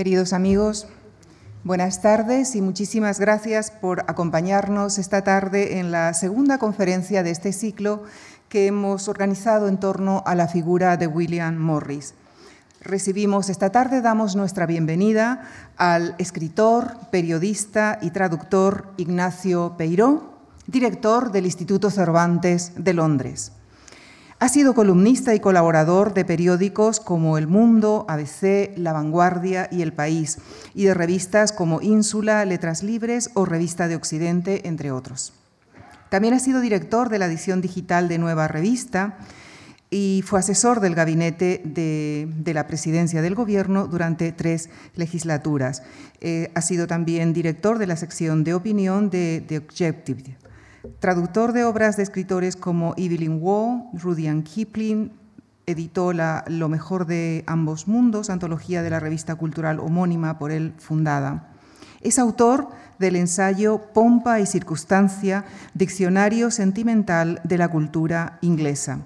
Queridos amigos, buenas tardes y muchísimas gracias por acompañarnos esta tarde en la segunda conferencia de este ciclo que hemos organizado en torno a la figura de William Morris. Recibimos esta tarde, damos nuestra bienvenida al escritor, periodista y traductor Ignacio Peiró, director del Instituto Cervantes de Londres. Ha sido columnista y colaborador de periódicos como El Mundo, ABC, La Vanguardia y El País, y de revistas como Ínsula, Letras Libres o Revista de Occidente, entre otros. También ha sido director de la edición digital de Nueva Revista y fue asesor del gabinete de, la presidencia del Gobierno durante tres legislaturas. Eh, ha sido también director de la sección de opinión de Objective Traductor de obras de escritores como Evelyn Waugh, Rudyard Kipling, editó Lo mejor de ambos mundos, antología de la revista cultural homónima por él fundada. Es autor del ensayo Pompa y Circunstancia, Diccionario Sentimental de la Cultura Inglesa.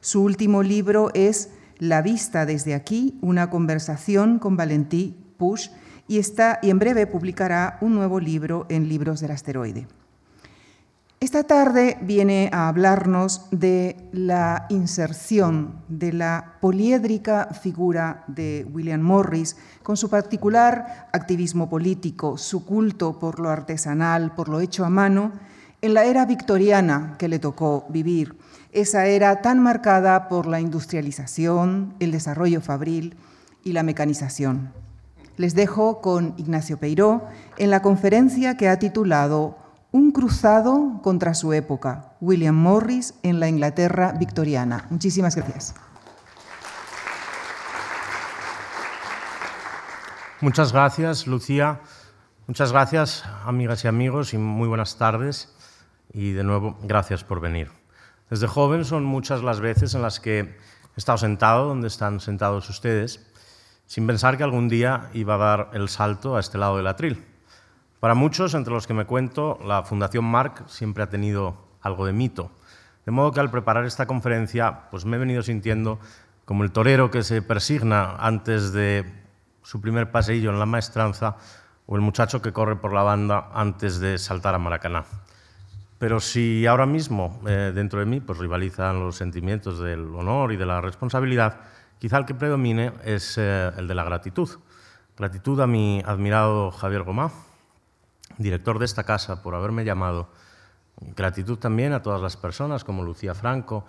Su último libro es La vista desde aquí, una conversación con Valentí Push, y, está, y en breve publicará un nuevo libro en Libros del Asteroide. Esta tarde viene a hablarnos de la inserción de la poliédrica figura de William Morris, con su particular activismo político, su culto por lo artesanal, por lo hecho a mano, en la era victoriana que le tocó vivir, esa era tan marcada por la industrialización, el desarrollo fabril y la mecanización. Les dejo con Ignacio Peiró en la conferencia que ha titulado un cruzado contra su época, William Morris en la Inglaterra victoriana. Muchísimas gracias. Muchas gracias, Lucía. Muchas gracias, amigas y amigos, y muy buenas tardes. Y de nuevo, gracias por venir. Desde joven son muchas las veces en las que he estado sentado donde están sentados ustedes, sin pensar que algún día iba a dar el salto a este lado del atril para muchos, entre los que me cuento, la Fundación Marc siempre ha tenido algo de mito. De modo que al preparar esta conferencia pues me he venido sintiendo como el torero que se persigna antes de su primer paseillo en la maestranza o el muchacho que corre por la banda antes de saltar a Maracaná. Pero si ahora mismo eh, dentro de mí pues, rivalizan los sentimientos del honor y de la responsabilidad, quizá el que predomine es eh, el de la gratitud. Gratitud a mi admirado Javier Gomá, director de esta casa, por haberme llamado. Gratitud también a todas las personas, como Lucía Franco,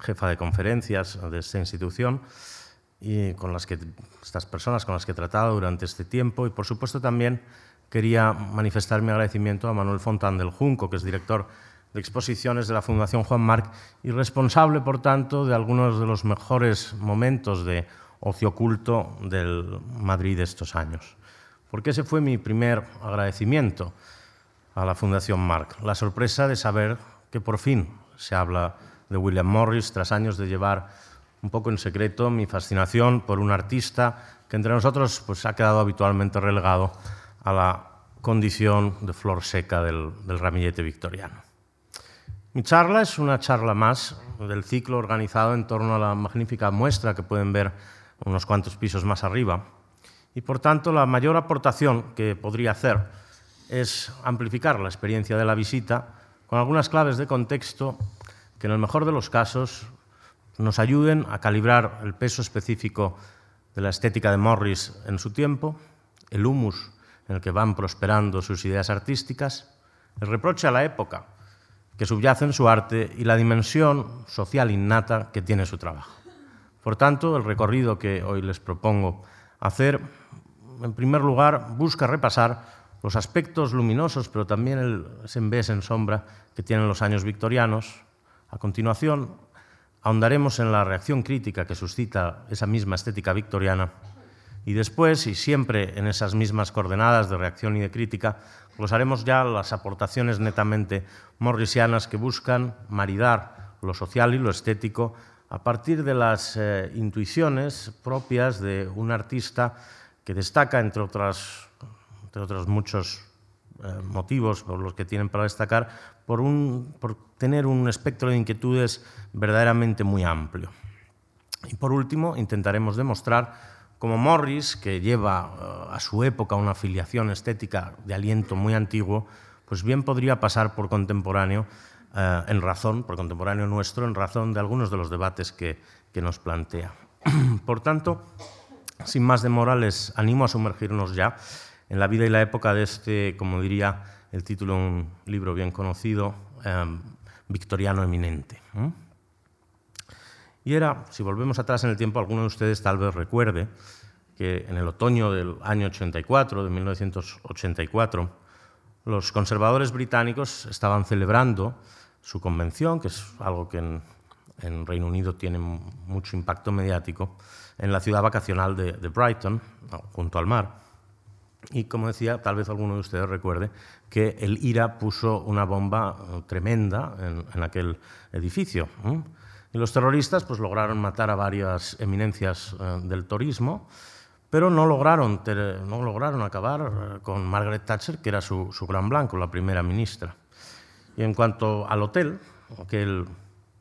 jefa de conferencias de esta institución, y con las que, estas personas con las que he tratado durante este tiempo. Y, por supuesto, también quería manifestar mi agradecimiento a Manuel Fontán del Junco, que es director de exposiciones de la Fundación Juan Marc y responsable, por tanto, de algunos de los mejores momentos de ocio oculto del Madrid de estos años porque ese fue mi primer agradecimiento a la Fundación Marc, la sorpresa de saber que por fin se habla de William Morris tras años de llevar un poco en secreto mi fascinación por un artista que entre nosotros pues, ha quedado habitualmente relegado a la condición de flor seca del ramillete victoriano. Mi charla es una charla más del ciclo organizado en torno a la magnífica muestra que pueden ver unos cuantos pisos más arriba, y por tanto la mayor aportación que podría hacer es amplificar la experiencia de la visita con algunas claves de contexto que en el mejor de los casos nos ayuden a calibrar el peso específico de la estética de Morris en su tiempo, el humus en el que van prosperando sus ideas artísticas, el reproche a la época que subyace en su arte y la dimensión social innata que tiene su trabajo. Por tanto, el recorrido que hoy les propongo hacer en primer lugar, busca repasar los aspectos luminosos, pero también el envés en sombra que tienen los años victorianos. A continuación, ahondaremos en la reacción crítica que suscita esa misma estética victoriana. Y después, y siempre en esas mismas coordenadas de reacción y de crítica, glosaremos ya las aportaciones netamente morrisianas que buscan maridar lo social y lo estético a partir de las eh, intuiciones propias de un artista que destaca, entre, otras, entre otros muchos eh, motivos por los que tienen para destacar, por, un, por tener un espectro de inquietudes verdaderamente muy amplio. Y por último, intentaremos demostrar como Morris, que lleva a su época una filiación estética de aliento muy antiguo, pues bien podría pasar por contemporáneo en razón, por contemporáneo nuestro, en razón de algunos de los debates que, que nos plantea. Por tanto, sin más demora, les animo a sumergirnos ya en la vida y la época de este, como diría el título de un libro bien conocido, em, victoriano eminente. Y era, si volvemos atrás en el tiempo, alguno de ustedes tal vez recuerde que en el otoño del año 84, de 1984, los conservadores británicos estaban celebrando su convención, que es algo que en, en Reino Unido tiene mucho impacto mediático, en la ciudad vacacional de, Brighton, junto al mar. Y como decía, tal vez alguno de ustedes recuerde que el IRA puso una bomba eh, tremenda en, aquel edificio. Y los terroristas pues, lograron matar a varias eminencias eh, del turismo, pero no lograron, no lograron acabar eh, con Margaret Thatcher, que era su, su gran blanco, la primera ministra. Y en cuanto al hotel, aquel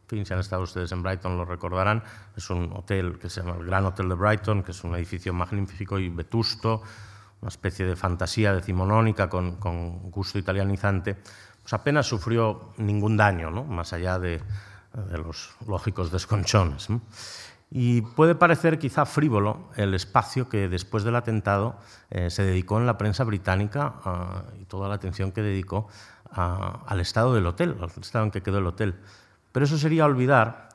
fin, si han estado ustedes en Brighton lo recordarán, es un hotel que se llama el Gran Hotel de Brighton, que es un edificio magnífico y vetusto, una especie de fantasía decimonónica con, con gusto italianizante, pues apenas sufrió ningún daño, ¿no? más allá de, de, los lógicos desconchones. Y puede parecer quizá frívolo el espacio que después del atentado eh, se dedicó en la prensa británica uh, y toda la atención que dedicó uh, al estado del hotel, al estado en que quedó el hotel. Pero eso sería olvidar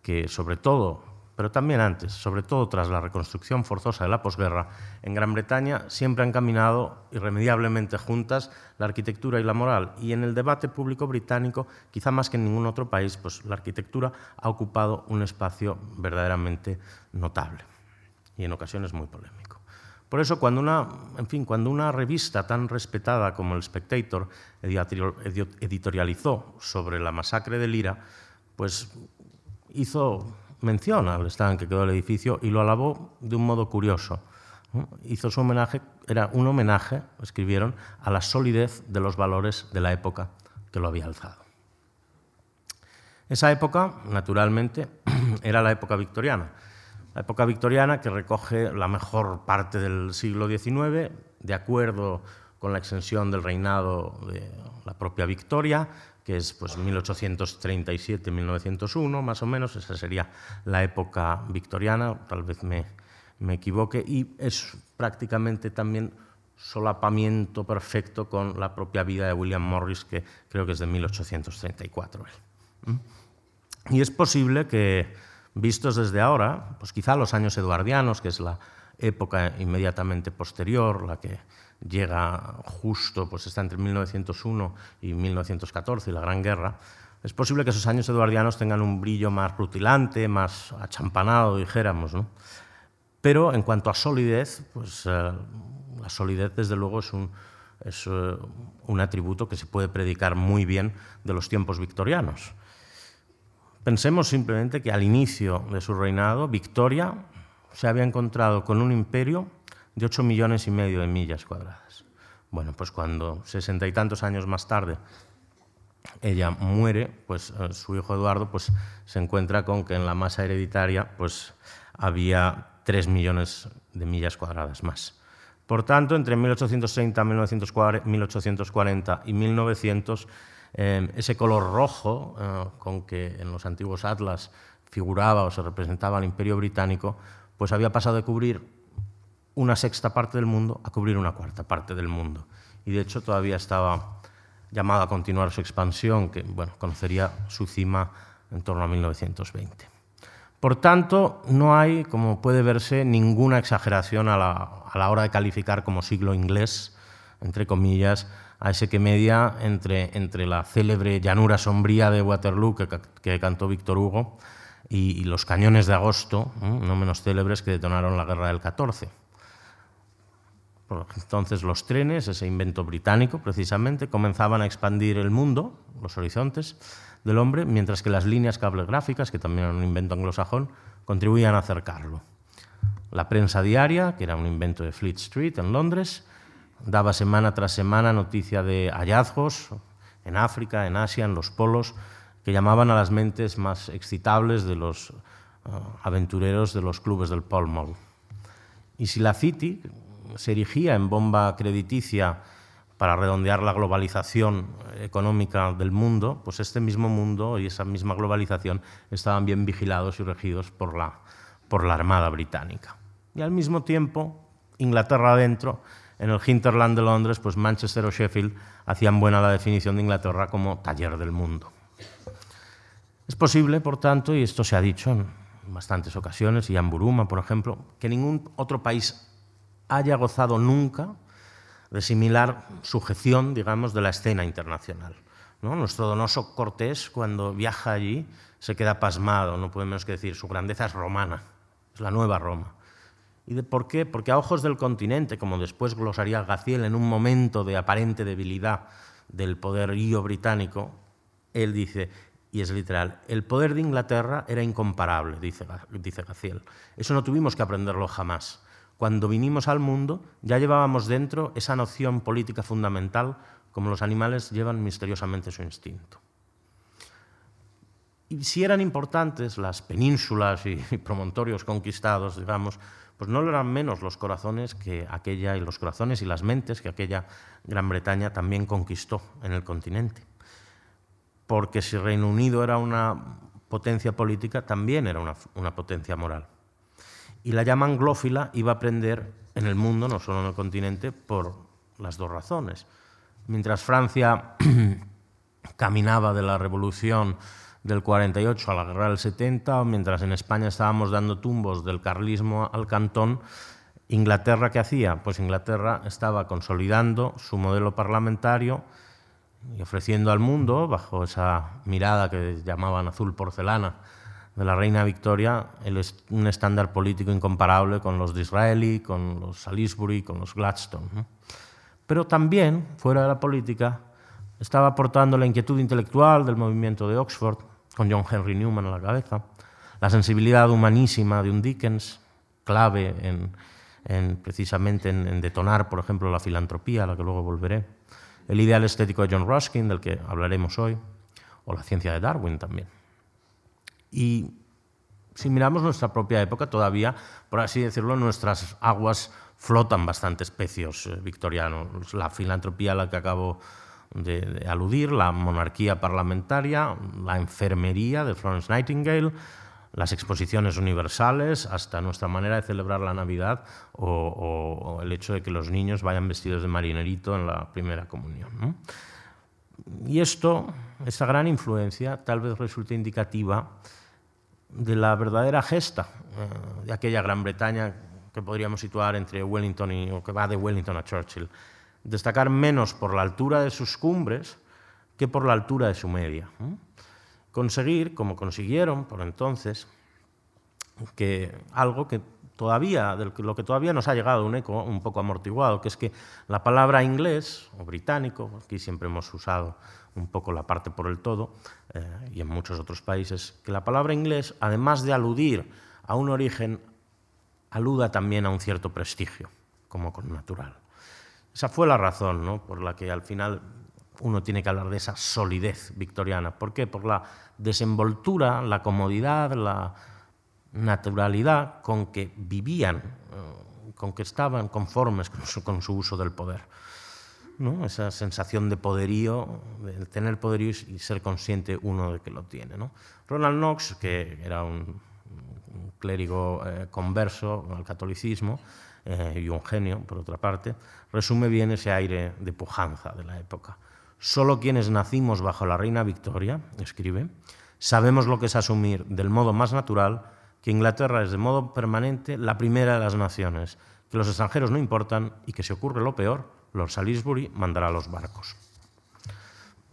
que, sobre todo, pero también antes, sobre todo tras la reconstrucción forzosa de la posguerra, en Gran Bretaña siempre han caminado irremediablemente juntas la arquitectura y la moral. Y en el debate público británico, quizá más que en ningún otro país, pues la arquitectura ha ocupado un espacio verdaderamente notable y en ocasiones muy polémico. Por eso, cuando una, en fin, cuando una revista tan respetada como el Spectator editorializó sobre la masacre de Lira, pues hizo mención al estado en que quedó el edificio y lo alabó de un modo curioso. Hizo su homenaje, era un homenaje, escribieron, a la solidez de los valores de la época que lo había alzado. Esa época, naturalmente, era la época victoriana la época victoriana que recoge la mejor parte del siglo XIX, de acuerdo con la extensión del reinado de la propia Victoria, que es pues, 1837-1901, más o menos, esa sería la época victoriana, tal vez me, me equivoque, y es prácticamente también solapamiento perfecto con la propia vida de William Morris, que creo que es de 1834. ¿Mm? Y es posible que Vistos desde ahora, pues quizá los años eduardianos, que es la época inmediatamente posterior, la que llega justo, pues está entre 1901 y 1914 y la Gran Guerra, es posible que esos años eduardianos tengan un brillo más rutilante, más achampanado, dijéramos. ¿no? Pero en cuanto a solidez, pues eh, la solidez desde luego es, un, es eh, un atributo que se puede predicar muy bien de los tiempos victorianos. Pensemos simplemente que al inicio de su reinado, Victoria se había encontrado con un imperio de 8 millones y medio de millas cuadradas. Bueno, pues cuando sesenta y tantos años más tarde ella muere, pues eh, su hijo Eduardo pues, se encuentra con que en la masa hereditaria pues, había 3 millones de millas cuadradas más. Por tanto, entre 1830, 1840 y 1900 Em, ese color rojo eh, con que en los antiguos atlas figuraba o se representaba el imperio británico, pues había pasado de cubrir una sexta parte del mundo a cubrir una cuarta parte del mundo. Y de hecho todavía estaba llamado a continuar su expansión, que bueno, conocería su cima en torno a 1920. Por tanto, no hay, como puede verse, ninguna exageración a la, a la hora de calificar como siglo inglés, entre comillas, a ese que media entre, entre la célebre llanura sombría de Waterloo que, cantó Víctor Hugo y, los cañones de agosto, no menos célebres, que detonaron la guerra del 14. Entonces los trenes, ese invento británico precisamente, comenzaban a expandir el mundo, los horizontes del hombre, mientras que las líneas cablegráficas, que también eran un invento anglosajón, contribuían a acercarlo. La prensa diaria, que era un invento de Fleet Street en Londres, daba semana tras semana noticia de hallazgos en África, en Asia, en los polos, que llamaban a las mentes más excitables de los uh, aventureros de los clubes del Pall Mall. Y si la City se erigía en bomba crediticia para redondear la globalización económica del mundo, pues este mismo mundo y esa misma globalización estaban bien vigilados y regidos por la, por la Armada Británica. Y al mismo tiempo, Inglaterra adentro, en el hinterland de Londres, pues Manchester o Sheffield hacían buena la definición de Inglaterra como taller del mundo. Es posible, por tanto, y esto se ha dicho en bastantes ocasiones, y en Buruma, por ejemplo, que ningún otro país haya gozado nunca de similar sujeción, digamos, de la escena internacional. ¿no? Nuestro donoso Cortés, cuando viaja allí, se queda pasmado, no podemos que decir, su grandeza es romana, es la nueva Roma. ¿Y de por qué? Porque a ojos del continente, como después glosaría Gaciel en un momento de aparente debilidad del poderío británico, él dice, y es literal, el poder de Inglaterra era incomparable, dice, dice Gaciel. Eso no tuvimos que aprenderlo jamás cuando vinimos al mundo ya llevábamos dentro esa noción política fundamental como los animales llevan misteriosamente su instinto. Y si eran importantes las penínsulas y promontorios conquistados, digamos, pues no lo eran menos los corazones que aquella y los corazones y las mentes que aquella Gran Bretaña también conquistó en el continente. Porque si Reino Unido era una potencia política, también era una, una potencia moral y la llama anglófila iba a aprender en el mundo, no solo en el continente, por las dos razones. Mientras Francia caminaba de la revolución del 48 a la guerra del 70, mientras en España estábamos dando tumbos del carlismo al cantón, Inglaterra, ¿qué hacía? Pues Inglaterra estaba consolidando su modelo parlamentario y ofreciendo al mundo, bajo esa mirada que llamaban azul porcelana, de la reina Victoria un estándar político incomparable con los de Israeli, con los Salisbury, con los Gladstone. Pero también, fuera de la política, estaba aportando la inquietud intelectual del movimiento de Oxford, con John Henry Newman a la cabeza, la sensibilidad humanísima de un Dickens, clave en, precisamente en, en, detonar, por ejemplo, la filantropía, a la que luego volveré, el ideal estético de John Ruskin, del que hablaremos hoy, o la ciencia de Darwin también. Y si miramos nuestra propia época, todavía, por así decirlo, nuestras aguas flotan bastantes pecios eh, victorianos. La filantropía a la que acabo de, aludir, la monarquía parlamentaria, la enfermería de Florence Nightingale, las exposiciones universales, hasta nuestra manera de celebrar la Navidad o, el hecho de que los niños vayan vestidos de marinerito en la primera comunión. Y esto, esta gran influencia, tal vez resulte indicativa de la verdadera gesta eh, de aquella Gran Bretaña que podríamos situar entre Wellington y, o que va de Wellington a Churchill. Destacar menos por la altura de sus cumbres que por la altura de su media. Conseguir, como consiguieron por entonces, que algo que todavía, lo que todavía nos ha llegado un eco un poco amortiguado, que es que la palabra inglés o británico, aquí siempre hemos usado un poco la parte por el todo, eh, y en muchos otros países, que la palabra inglés, además de aludir a un origen, aluda también a un cierto prestigio, como con natural. Esa fue la razón ¿no? por la que al final uno tiene que hablar de esa solidez victoriana. ¿Por qué? Por la desenvoltura, la comodidad, la naturalidad con que vivían, eh, con que estaban conformes con su uso del poder esa sensación de poderío, de tener poderío y ser consciente uno de que lo tiene. Ronald Knox, que era un, clérigo eh, converso al catolicismo eh, y un genio, por otra parte, resume bien ese aire de pujanza de la época. Solo quienes nacimos bajo la reina Victoria, escribe, sabemos lo que es asumir del modo más natural que Inglaterra es de modo permanente la primera de las naciones, que los extranjeros no importan y que si ocurre lo peor, Lord Salisbury mandará los barcos.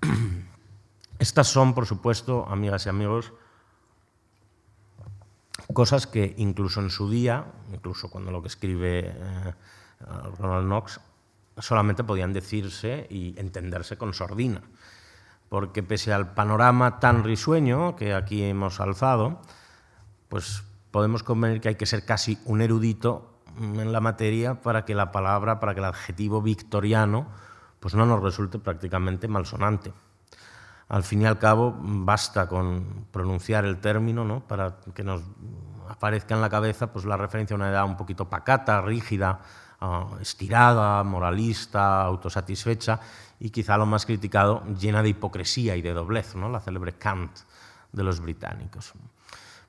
Estas son, por supuesto, amigas y amigos, cosas que incluso en su día, incluso cuando lo que escribe eh, Ronald Knox, solamente podían decirse y entenderse con sordina. Porque pese al panorama tan risueño que aquí hemos alzado, pues podemos convenir que hay que ser casi un erudito en la materia para que la palabra, para que el adjetivo victoriano, pues no nos resulte prácticamente malsonante. Al fin y al cabo, basta con pronunciar el término ¿no? para que nos aparezca en la cabeza pues, la referencia a una edad un poquito pacata, rígida, ah, estirada, moralista, autosatisfecha y quizá lo más criticado, llena de hipocresía y de doblez, ¿no? la célebre Kant de los británicos.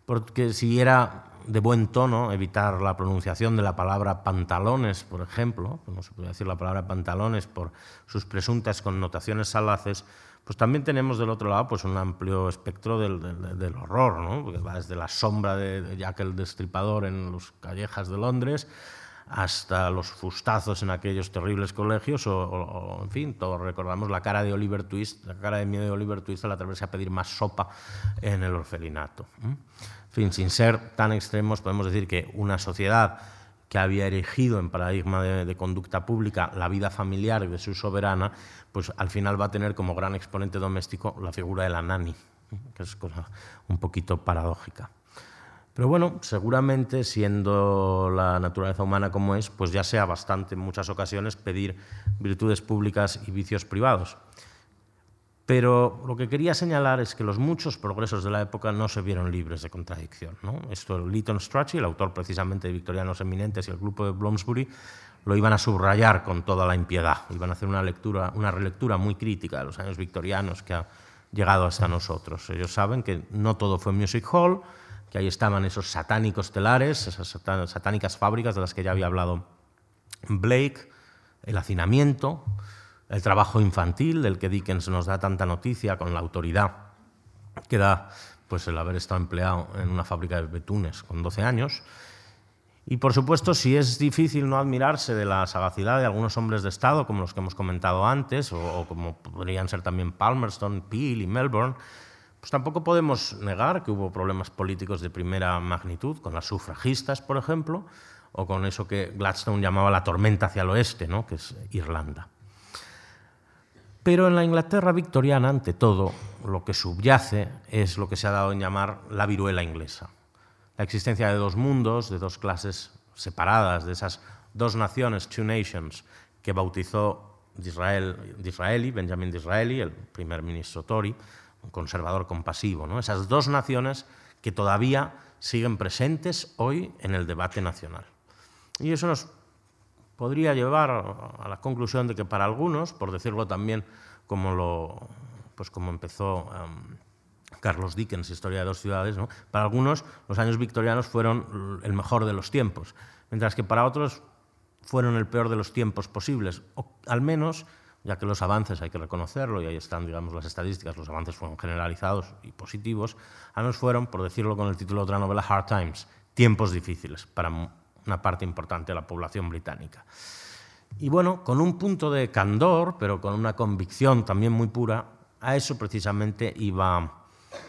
Porque si era de buen tono evitar la pronunciación de la palabra pantalones, por ejemplo, no se puede decir la palabra pantalones por sus presuntas connotaciones salaces, pues también tenemos del otro lado pues, un amplio espectro del, del, horror, ¿no? porque va desde la sombra de Jack el Destripador en los callejas de Londres hasta los fustazos en aquellos terribles colegios, o, en fin, todos recordamos la cara de Oliver Twist, la cara de miedo de Oliver Twist al atreverse a pedir más sopa en el orfelinato. Sin ser tan extremos, podemos decir que una sociedad que había erigido en paradigma de, conducta pública la vida familiar de su soberana, pues al final va a tener como gran exponente doméstico la figura de la nani, que es cosa un poquito paradójica. Pero bueno, seguramente siendo la naturaleza humana como es, pues ya sea bastante en muchas ocasiones pedir virtudes públicas y vicios privados. Pero lo que quería señalar es que los muchos progresos de la época no se vieron libres de contradicción. Esto, Lytton Strachey, el autor precisamente de Victorianos Eminentes y el grupo de Bloomsbury, lo iban a subrayar con toda la impiedad. Iban a hacer una, lectura, una relectura muy crítica de los años victorianos que ha llegado hasta nosotros. Ellos saben que no todo fue music hall, que ahí estaban esos satánicos telares, esas satánicas fábricas de las que ya había hablado Blake, el hacinamiento, el trabajo infantil del que Dickens nos da tanta noticia con la autoridad que da pues, el haber estado empleado en una fábrica de betunes con 12 años. Y por supuesto, si es difícil no admirarse de la sagacidad de algunos hombres de Estado, como los que hemos comentado antes, o, o como podrían ser también Palmerston, Peel y Melbourne, pues tampoco podemos negar que hubo problemas políticos de primera magnitud, con las sufragistas, por ejemplo, o con eso que Gladstone llamaba la tormenta hacia el oeste, ¿no? que es Irlanda. Pero en la Inglaterra victoriana, ante todo, lo que subyace es lo que se ha dado en llamar la viruela inglesa. La existencia de dos mundos, de dos clases separadas, de esas dos naciones, two nations, que bautizó Disraeli, Disraeli Benjamin Disraeli, el primer ministro Tory, un conservador compasivo, ¿no? esas dos naciones que todavía siguen presentes hoy en el debate nacional. Y eso nos podría llevar a la conclusión de que para algunos, por decirlo también como, lo, pues como empezó em, Carlos Dickens, Historia de dos ciudades, para algunos los años victorianos fueron el mejor de los tiempos, mientras que para otros fueron el peor de los tiempos posibles, al menos ya que los avances hay que reconocerlo y ahí están digamos, las estadísticas, los avances fueron generalizados y positivos, a nos fueron, por decirlo con el título de otra novela, Hard Times, tiempos difíciles para una parte importante de la población británica. Y bueno, con un punto de candor, pero con una convicción también muy pura, a eso precisamente iba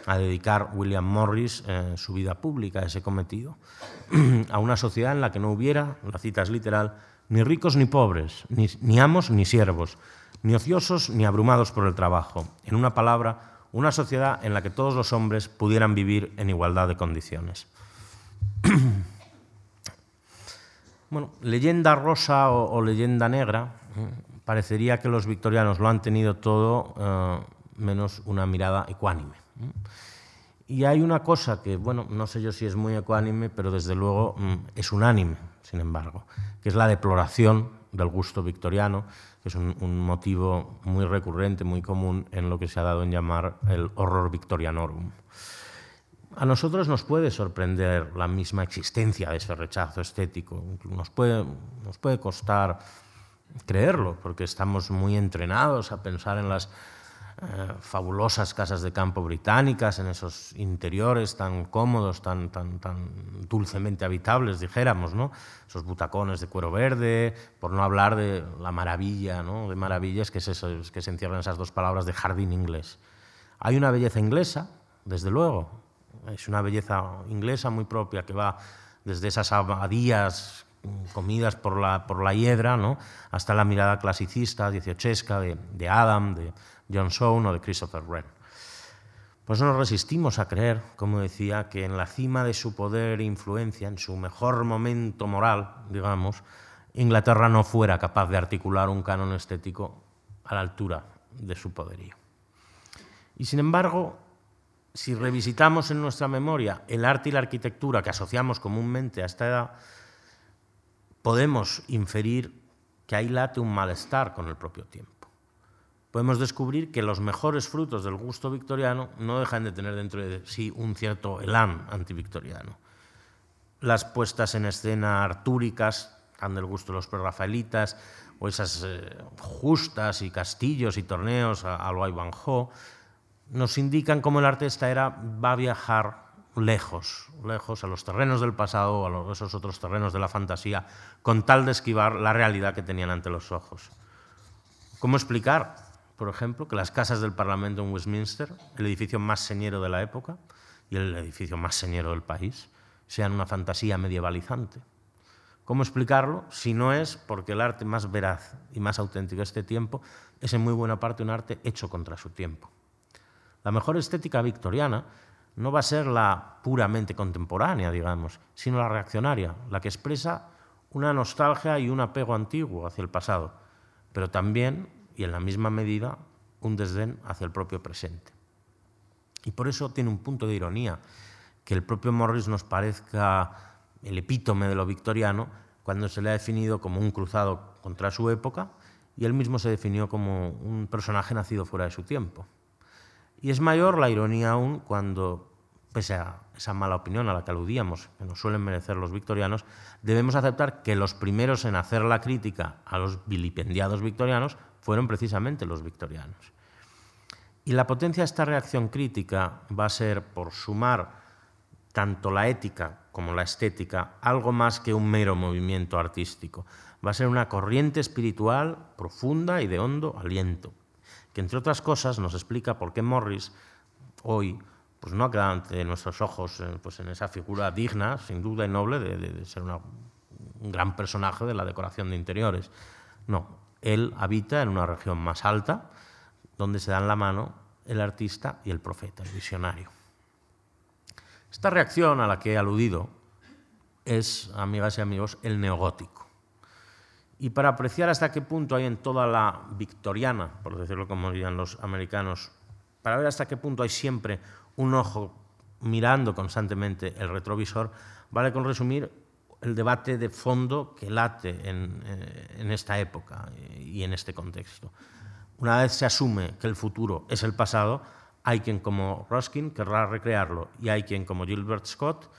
a dedicar William Morris eh, su vida pública, ese cometido, a una sociedad en la que no hubiera, la cita es literal, ni ricos ni pobres, ni amos ni siervos, ni ociosos ni abrumados por el trabajo. En una palabra, una sociedad en la que todos los hombres pudieran vivir en igualdad de condiciones. bueno, leyenda rosa o, leyenda negra, parecería que los victorianos lo han tenido todo eh, menos una mirada ecuánime. Y hay una cosa que, bueno, no sé yo si es muy ecuánime, pero desde luego mm, es unánime, sin embargo, que es la deploración del gusto victoriano, que es un, motivo muy recurrente, muy común en lo que se ha dado en llamar el horror victorianorum. A nosotros nos puede sorprender la misma existencia de ese rechazo estético, nos puede, costar creerlo, porque estamos muy entrenados a pensar en las eh, fabulosas casas de campo británicas, en esos interiores tan cómodos, tan, tan, dulcemente habitables, dijéramos, ¿no? esos butacones de cuero verde, por no hablar de la maravilla, ¿no? de maravillas que, que se encierran esas dos palabras de jardín inglés. Hay una belleza inglesa, desde luego, es una belleza inglesa muy propia que va desde esas abadías comidas por la, por la hiedra, hasta la mirada clasicista, dieciochesca, de, Adam, de, John Soane o de Christopher Wren. Pues no nos resistimos a creer, como decía, que en la cima de su poder e influencia, en su mejor momento moral, digamos, Inglaterra no fuera capaz de articular un canon estético a la altura de su poderío. Y sin embargo, si revisitamos en nuestra memoria el arte y la arquitectura que asociamos comúnmente a esta edad, podemos inferir que ahí late un malestar con el propio tiempo. Podemos descubrir que los mejores frutos del gusto victoriano no dejan de tener dentro de sí un cierto elán antivictoriano. Las puestas en escena artúricas, tan del gusto de los prerrafaelitas, o esas eh, justas y castillos y torneos a, a lo Ivanhoe, nos indican cómo el arte de esta era va a viajar lejos, lejos a los terrenos del pasado, a esos otros terrenos de la fantasía, con tal de esquivar la realidad que tenían ante los ojos. ¿Cómo explicar, por ejemplo, que las casas del Parlamento en Westminster, el edificio más señero de la época y el edificio más señero del país, sean una fantasía medievalizante? ¿Cómo explicarlo si no es porque el arte más veraz y más auténtico de este tiempo es en muy buena parte un arte hecho contra su tiempo? La mejor estética victoriana no va a ser la puramente contemporánea, digamos, sino la reaccionaria, la que expresa una nostalgia y un apego antiguo hacia el pasado, pero también, y en la misma medida, un desdén hacia el propio presente. Y por eso tiene un punto de ironía que el propio Morris nos parezca el epítome de lo victoriano cuando se le ha definido como un cruzado contra su época y él mismo se definió como un personaje nacido fuera de su tiempo. Y es mayor la ironía aún cuando, pese a esa mala opinión a la que aludíamos, que nos suelen merecer los victorianos, debemos aceptar que los primeros en hacer la crítica a los vilipendiados victorianos fueron precisamente los victorianos. Y la potencia de esta reacción crítica va a ser, por sumar tanto la ética como la estética, algo más que un mero movimiento artístico. Va a ser una corriente espiritual profunda y de hondo aliento, que entre otras cosas nos explica por qué Morris hoy pues no ha quedado ante nuestros ojos eh, pues en esa figura digna, sin duda y noble, de, ser un gran personaje de la decoración de interiores. No, él habita en una región más alta, donde se dan la mano el artista y el profeta, el visionario. Esta reacción a la que he aludido es, amigas y amigos, el neogótico. Y para apreciar hasta qué punto hay en toda la victoriana, por decirlo como dirían los americanos, para ver hasta qué punto hay siempre un ojo mirando constantemente el retrovisor, vale con resumir el debate de fondo que late en, eh, esta época y en este contexto. Una vez se asume que el futuro es el pasado, hay quien como Ruskin querrá recrearlo y hay quien como Gilbert Scott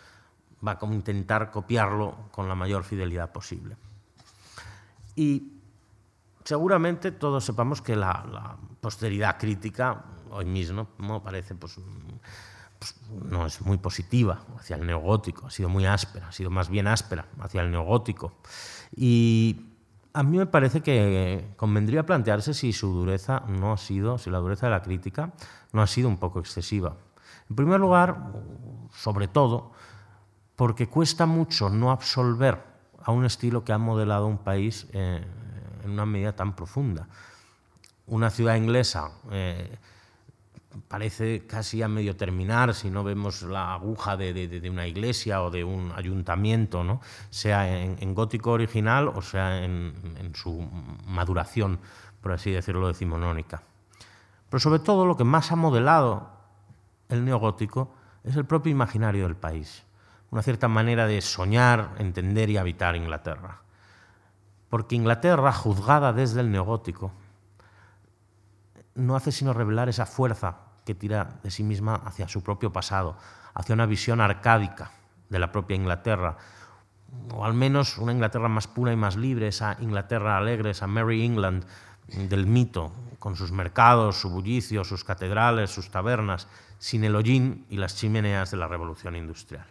va a intentar copiarlo con la mayor fidelidad posible. Y seguramente todos sepamos que la, posteridad crítica hoy mismo ¿no? parece pues, pues, no es muy positiva hacia el neogótico, ha sido muy áspera, ha sido más bien áspera hacia el neogótico. Y a mí me parece que convendría plantearse si su dureza no ha sido, si la dureza de la crítica no ha sido un poco excesiva. En primer lugar, sobre todo, porque cuesta mucho no absolver a un estilo que ha modelado un país eh, en una medida tan profunda. Una ciudad inglesa eh, parece casi a medio terminar si no vemos la aguja de, una iglesia o de un ayuntamiento, ¿no? sea en, gótico original o sea en, en, su maduración, por así decirlo, decimonónica. Pero sobre todo lo que más ha modelado el neogótico es el propio imaginario del país una cierta manera de soñar, entender y habitar Inglaterra. Porque Inglaterra, juzgada desde el neogótico, no hace sino revelar esa fuerza que tira de sí misma hacia su propio pasado, hacia una visión arcádica de la propia Inglaterra, o al menos una Inglaterra más pura y más libre, esa Inglaterra alegre, esa Merry England del mito, con sus mercados, su bullicio, sus catedrales, sus tabernas, sin el hollín y las chimeneas de la revolución industrial.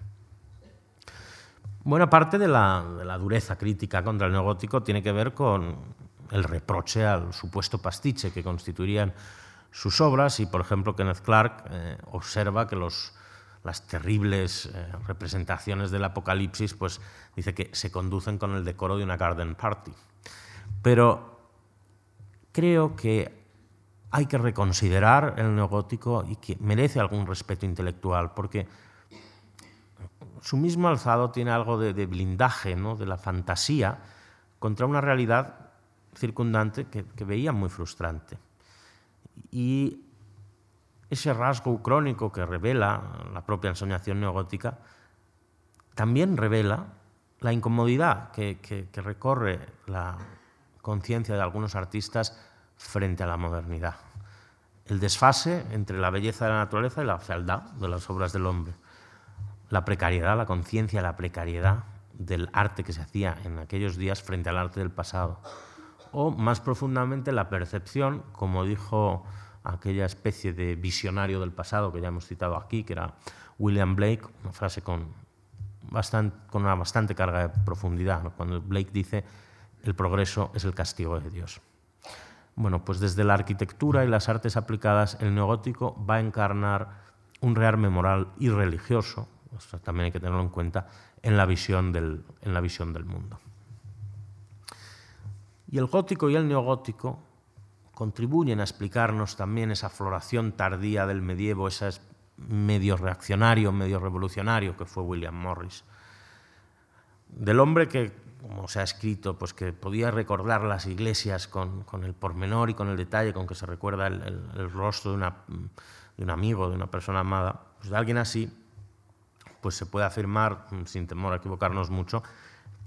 Buena parte de la, dureza crítica contra el neogótico tiene que ver con el reproche al supuesto pastiche que constituirían sus obras y, por ejemplo, Kenneth Clark eh, observa que las terribles eh, representaciones del Apocalipsis, pues dice que se conducen con el decoro de una garden party. Pero creo que hay que reconsiderar el neogótico y que merece algún respeto intelectual, porque su mismo alzado tiene algo de, blindaje, ¿no? de la fantasía, contra una realidad circundante que, veía muy frustrante. Y ese rasgo crónico que revela la propia ensoñación neogótica, también revela la incomodidad que, que recorre la conciencia de algunos artistas frente a la modernidad. El desfase entre la belleza de la naturaleza y la fealdad de las obras del hombre. La precariedad, la conciencia, la precariedad del arte que se hacía en aquellos días frente al arte del pasado. O más profundamente la percepción, como dijo aquella especie de visionario del pasado que ya hemos citado aquí, que era William Blake, una frase con, bastante, con una bastante carga de profundidad, cuando Blake dice, el progreso es el castigo de Dios. Bueno, pues desde la arquitectura y las artes aplicadas, el neogótico va a encarnar un rearme moral y religioso, también hay que tenerlo en cuenta, en la visión del, en la visión del mundo. Y el gótico y el neogótico contribuyen a explicarnos también esa floración tardía del medievo, ese medio reaccionario, medio revolucionario que fue William Morris. Del hombre que, como se ha escrito, pues que podía recordar las iglesias con, el pormenor y con el detalle con que se recuerda el, rostro de, una, de, un amigo, de una persona amada, pues de alguien así, pues se puede afirmar, sin temor a equivocarnos mucho,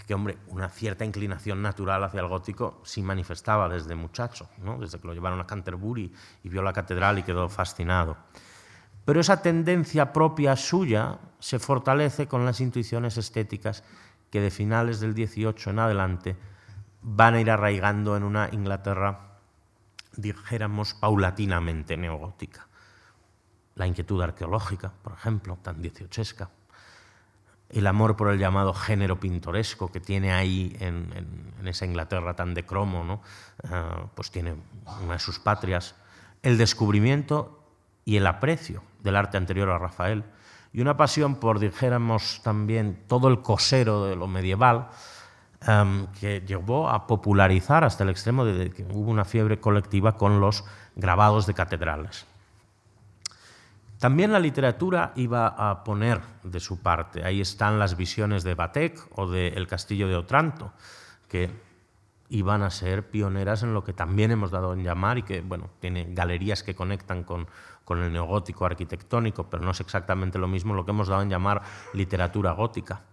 que hombre, una cierta inclinación natural hacia el gótico sí manifestaba desde muchacho, ¿no? desde que lo llevaron a Canterbury y vio la catedral y quedó fascinado. Pero esa tendencia propia suya se fortalece con las intuiciones estéticas que de finales del 18 en adelante van a ir arraigando en una Inglaterra, dijéramos, paulatinamente neogótica. La inquietud arqueológica, por ejemplo, tan dieciochesca, el amor por el llamado género pintoresco que tiene ahí en, esa Inglaterra tan de cromo, ¿no? Ah, pues tiene una de sus patrias, el descubrimiento y el aprecio del arte anterior a Rafael, y una pasión por, dijéramos también, todo el cosero de lo medieval, que llevó a popularizar hasta el extremo de que hubo una fiebre colectiva con los grabados de catedrales. También la literatura iba a poner de su parte. Ahí están las visiones de Batek o de El Castillo de Otranto, que iban a ser pioneras en lo que también hemos dado en llamar y que, bueno, tiene galerías que conectan con, con el neogótico arquitectónico, pero no es exactamente lo mismo lo que hemos dado en llamar literatura gótica.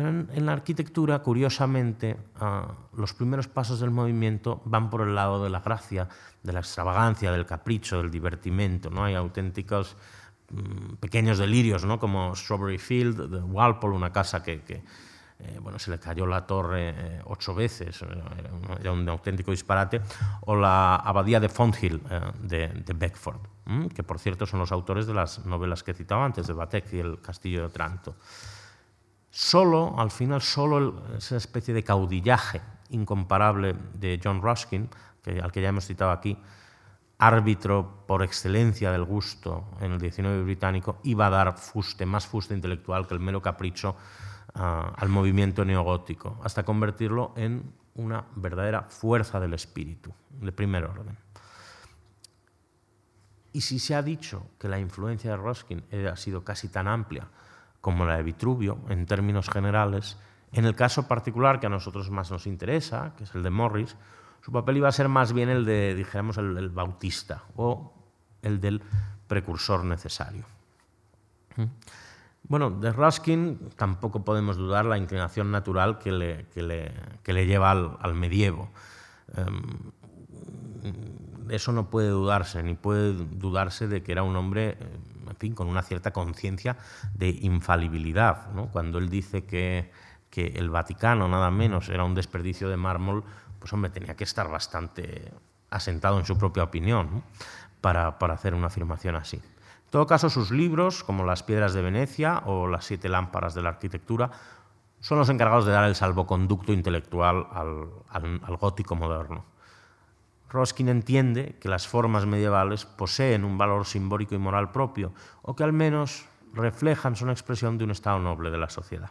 En, la arquitectura, curiosamente, ah, los primeros pasos del movimiento van por el lado de la gracia, de la extravagancia, del capricho, del divertimento. ¿no? Hay auténticos mm, pequeños delirios, ¿no? como Strawberry Field de Walpole, una casa que, eh, bueno, se le cayó la torre eh, ocho veces, era un, auténtico disparate, o la abadía de Fonthill eh, de, de, Beckford, que por cierto son los autores de las novelas que he citado antes, de Batek y el Castillo de Otranto. Solo, al final, solo esa especie de caudillaje incomparable de John Ruskin, al que ya hemos citado aquí, árbitro por excelencia del gusto en el 19 británico, iba a dar fuste, más fuste intelectual que el mero capricho ah, al movimiento neogótico, hasta convertirlo en una verdadera fuerza del espíritu, de primer orden. Y si se ha dicho que la influencia de Ruskin ha sido casi tan amplia como la de Vitruvio, en términos generales. En el caso particular que a nosotros más nos interesa, que es el de Morris, su papel iba a ser más bien el de, dijéramos, el, bautista o el del precursor necesario. Bueno, de Ruskin tampoco podemos dudar la inclinación natural que le, le, lleva al, medievo. Em, eso no puede dudarse, ni puede dudarse de que era un hombre en con una cierta conciencia de infalibilidad. Cuando él dice que, el Vaticano, nada menos, era un desperdicio de mármol, pues hombre, tenía que estar bastante asentado en su propia opinión para, hacer una afirmación así. En todo caso, sus libros, como Las Piedras de Venecia o Las Siete Lámparas de la Arquitectura, son los encargados de dar el salvoconducto intelectual al gótico moderno. Roskin entiende que las formas medievales poseen un valor simbólico y moral propio, o que al menos reflejan, son expresión de un estado noble de la sociedad.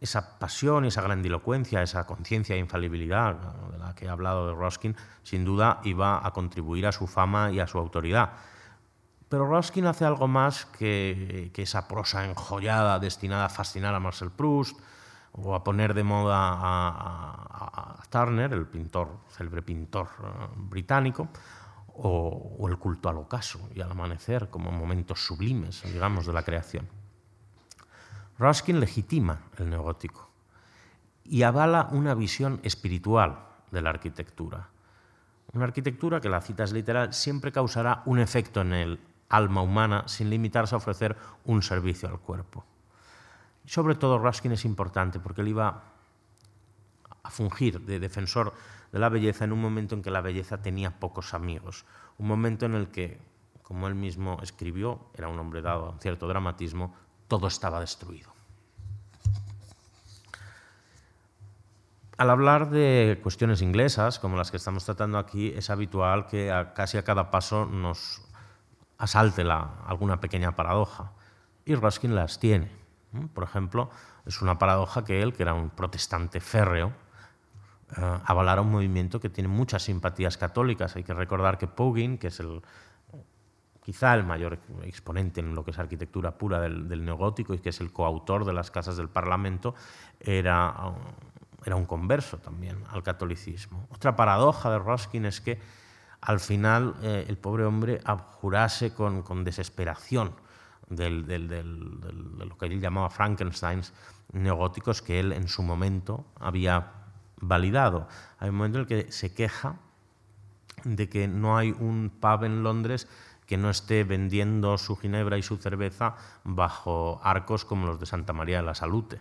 Esa pasión, esa grandilocuencia, esa conciencia de infalibilidad de la que he hablado de Roskin, sin duda iba a contribuir a su fama y a su autoridad. Pero Roskin hace algo más que, que esa prosa enjollada destinada a fascinar a Marcel Proust, o a poner de moda a, Turner, el pintor, célebre pintor eh, británico, o, el culto al ocaso y al amanecer como momentos sublimes, digamos, de la creación. Ruskin legitima el neogótico y avala una visión espiritual de la arquitectura. Una arquitectura que, la cita es literal, siempre causará un efecto en el alma humana sin limitarse a ofrecer un servicio al cuerpo. Sobre todo Ruskin es importante porque él iba a fungir de defensor de la belleza en un momento en que la belleza tenía pocos amigos, un momento en el que, como él mismo escribió, era un hombre dado a un cierto dramatismo, todo estaba destruido. Al hablar de cuestiones inglesas, como las que estamos tratando aquí, es habitual que casi a cada paso nos asalte alguna pequeña paradoja. Y Ruskin las tiene. Por ejemplo, es una paradoja que él, que era un protestante férreo, uh, avalara un movimiento que tiene muchas simpatías católicas. Hay que recordar que Pogin, que es el, quizá el mayor exponente en lo que es arquitectura pura del, neogótico y que es el coautor de las casas del Parlamento, era, era un converso también al catolicismo. Otra paradoja de Ruskin es que al final eh, el pobre hombre abjurase con, con desesperación de lo que él llamaba Frankensteins neogóticos que él en su momento había validado. Hay un momento en el que se queja de que no hay un pub en Londres que no esté vendiendo su ginebra y su cerveza bajo arcos como los de Santa María de la Salute.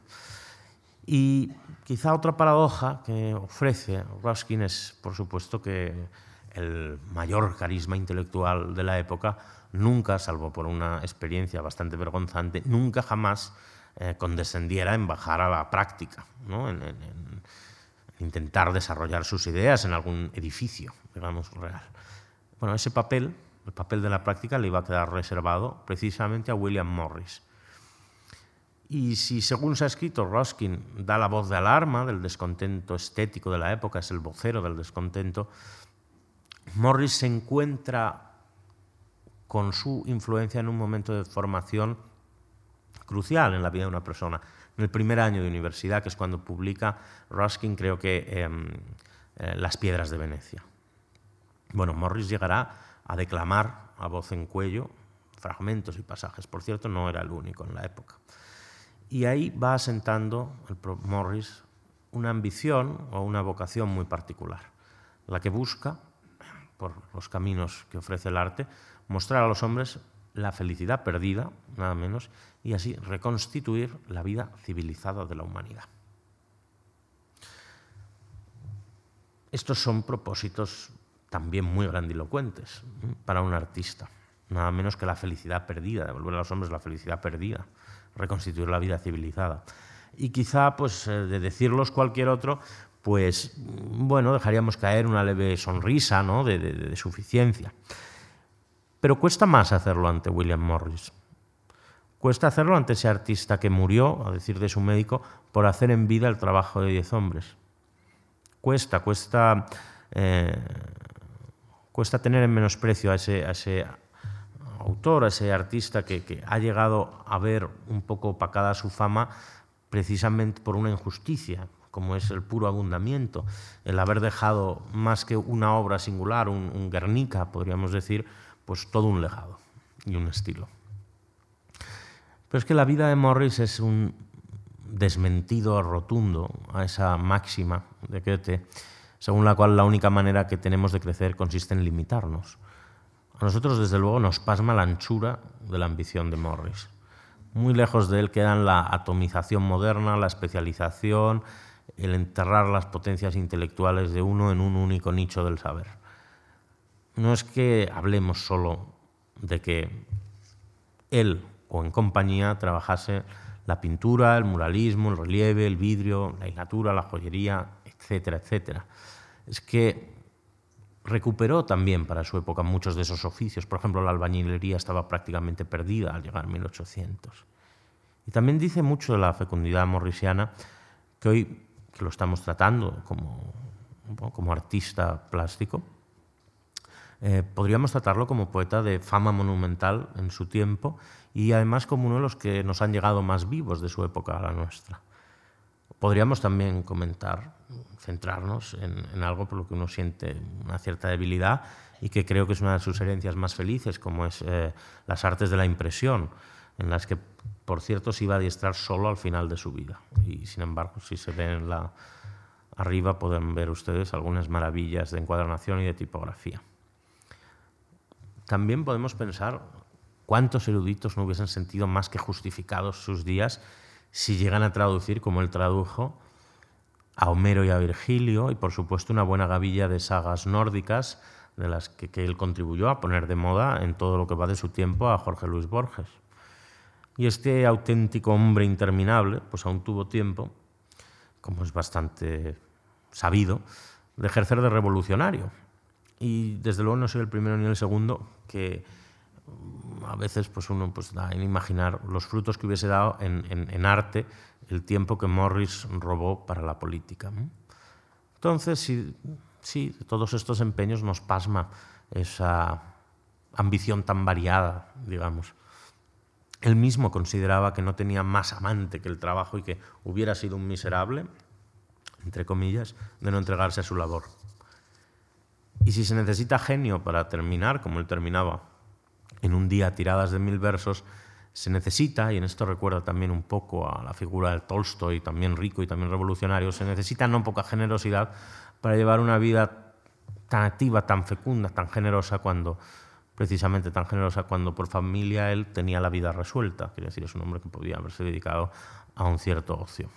Y quizá otra paradoja que ofrece Ruskin es, por supuesto, que el mayor carisma intelectual de la época nunca, salvo por una experiencia bastante vergonzante, nunca jamás eh, condescendiera en bajar a la práctica, ¿no? en, intentar desarrollar sus ideas en algún edificio, digamos, real. Bueno, ese papel, el papel de la práctica, le iba a quedar reservado precisamente a William Morris. Y si, según se ha escrito, Ruskin da la voz de alarma del descontento estético de la época, es el vocero del descontento, Morris se encuentra con su influencia en un momento de formación crucial en la vida de una persona en el primer año de universidad, que es cuando publica Ruskin, creo que, em, eh, Las piedras de Venecia. Bueno, Morris llegará a declamar a voz en cuello fragmentos y pasajes. Por cierto, no era el único en la época. Y ahí va asentando el Morris una ambición o una vocación muy particular, la que busca, por los caminos que ofrece el arte, mostrar a los hombres la felicidad perdida, nada menos, y así reconstituir la vida civilizada de la humanidad. Estos son propósitos también muy grandilocuentes para un artista, nada menos que la felicidad perdida, devolver a los hombres la felicidad perdida, reconstituir la vida civilizada. Y quizá, pues, eh, de decirlos cualquier otro, pues, bueno, dejaríamos caer una leve sonrisa ¿no? de, de suficiencia. Pero cuesta más hacerlo ante William Morris. Cuesta hacerlo ante ese artista que murió, a decir de su médico, por hacer en vida el trabajo de diez hombres. Cuesta, cuesta, eh, cuesta tener en menosprecio a ese, a ese autor, a ese artista que, que, ha llegado a ver un poco opacada su fama precisamente por una injusticia, como es el puro abundamiento, el haber dejado más que una obra singular, un, un Guernica, podríamos decir, pues todo un legado y un estilo. Pero es que la vida de Morris es un desmentido rotundo a esa máxima de Goethe, según la cual la única manera que tenemos de crecer consiste en limitarnos. A nosotros, desde luego, nos pasma la anchura de la ambición de Morris. Muy lejos de él quedan la atomización moderna, la especialización, el enterrar las potencias intelectuales de uno en un único nicho del saber. No es que hablemos solo de que él o en compañía trabajase la pintura, el muralismo, el relieve, el vidrio, la hilatura, la joyería, etcétera, etcétera. Es que recuperó también para su época muchos de esos oficios. Por ejemplo, la albañilería estaba prácticamente perdida al llegar a 1800. Y también dice mucho de la fecundidad morrisiana, que hoy que lo estamos tratando como, como artista plástico, eh, podríamos tratarlo como poeta de fama monumental en su tiempo y además como uno de los que nos han llegado más vivos de su época a la nuestra. podríamos también comentar, centrarnos en, algo por lo que uno siente una cierta debilidad y que creo que es una de sus herencias más felices, como es eh, las artes de la impresión, en las que, por cierto, se iba a adiestrar solo al final de su vida. Y, sin embargo, si se ven la, arriba, pueden ver ustedes algunas maravillas de encuadernación y de tipografía. También podemos pensar cuántos eruditos no hubiesen sentido más que justificados sus días si llegan a traducir como él tradujo a Homero y a Virgilio y por supuesto una buena gavilla de sagas nórdicas de las que, él contribuyó a poner de moda en todo lo que va de su tiempo a Jorge Luis Borges. Y este auténtico hombre interminable, pues aún tuvo tiempo, como es bastante sabido, de ejercer de revolucionario. Y desde luego no soy el primero ni el segundo que a veces pues uno pues, da en imaginar los frutos que hubiese dado en, arte el tiempo que Morris robó para la política. Entonces, sí, sí, todos estos empeños nos pasma esa ambición tan variada, digamos. Él mismo consideraba que no tenía más amante que el trabajo y que hubiera sido un miserable, entre comillas, de no entregarse a su labor. Y si se necesita genio para terminar, como él terminaba, en un día tiradas de mil versos, se necesita, y en esto recuerda también un poco a la figura de Tolstoy, también rico y también revolucionario, se necesita no poca generosidad para llevar una vida tan activa, tan fecunda, tan generosa, cuando precisamente tan generosa, cuando por familia él tenía la vida resuelta. Quiere decir, es un hombre que podía haberse dedicado a un cierto ocio.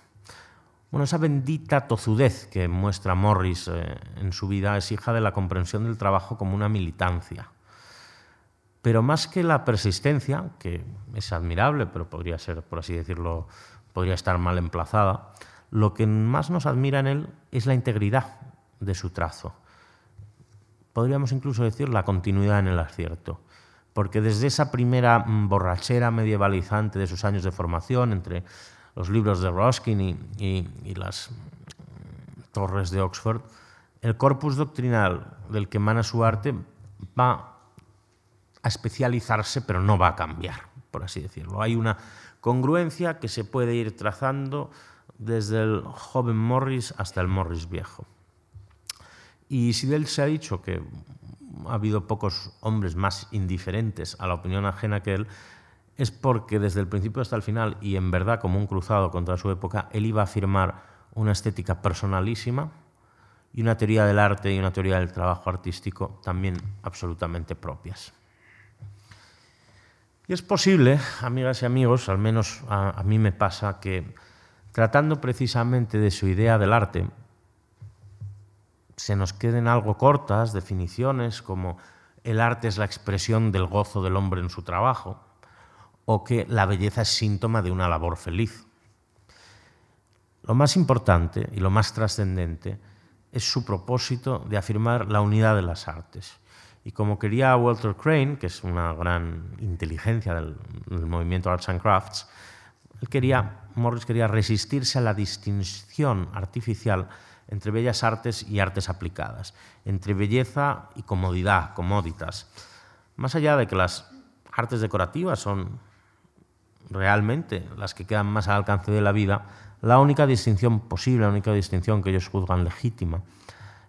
Bueno, esa bendita tozudez que muestra Morris eh, en su vida es hija de la comprensión del trabajo como una militancia pero más que la persistencia, que es admirable, pero podría ser, por así decirlo, podría estar mal emplazada, lo que más nos admira en él es la integridad de su trazo. Podríamos incluso decir la continuidad en el acierto, porque desde esa primera borrachera medievalizante de sus años de formación, entre los libros de Ruskin y, las torres de Oxford, el corpus doctrinal del que emana su arte va a especializarse, pero no va a cambiar, por así decirlo. Hay una congruencia que se puede ir trazando desde el joven Morris hasta el Morris viejo. Y si de él se ha dicho que ha habido pocos hombres más indiferentes a la opinión ajena que él, es porque desde el principio hasta el final, y en verdad como un cruzado contra su época, él iba a afirmar una estética personalísima y una teoría del arte y una teoría del trabajo artístico también absolutamente propias. Y es posible, amigas y amigos, al menos a, mí me pasa, que tratando precisamente de su idea del arte, se nos queden algo cortas definiciones como el arte es la expresión del gozo del hombre en su trabajo o que la belleza es síntoma de una labor feliz. Lo más importante y lo más trascendente es su propósito de afirmar la unidad de las artes y como quería Walter Crane, que es una gran inteligencia del, movimiento Arts and Crafts, él quería, Morris quería resistirse a la distinción artificial entre bellas artes y artes aplicadas, entre belleza y comodidad, comoditas. Más allá de que las artes decorativas son realmente las que quedan más al alcance de la vida, la única distinción posible, la única distinción que ellos juzgan legítima,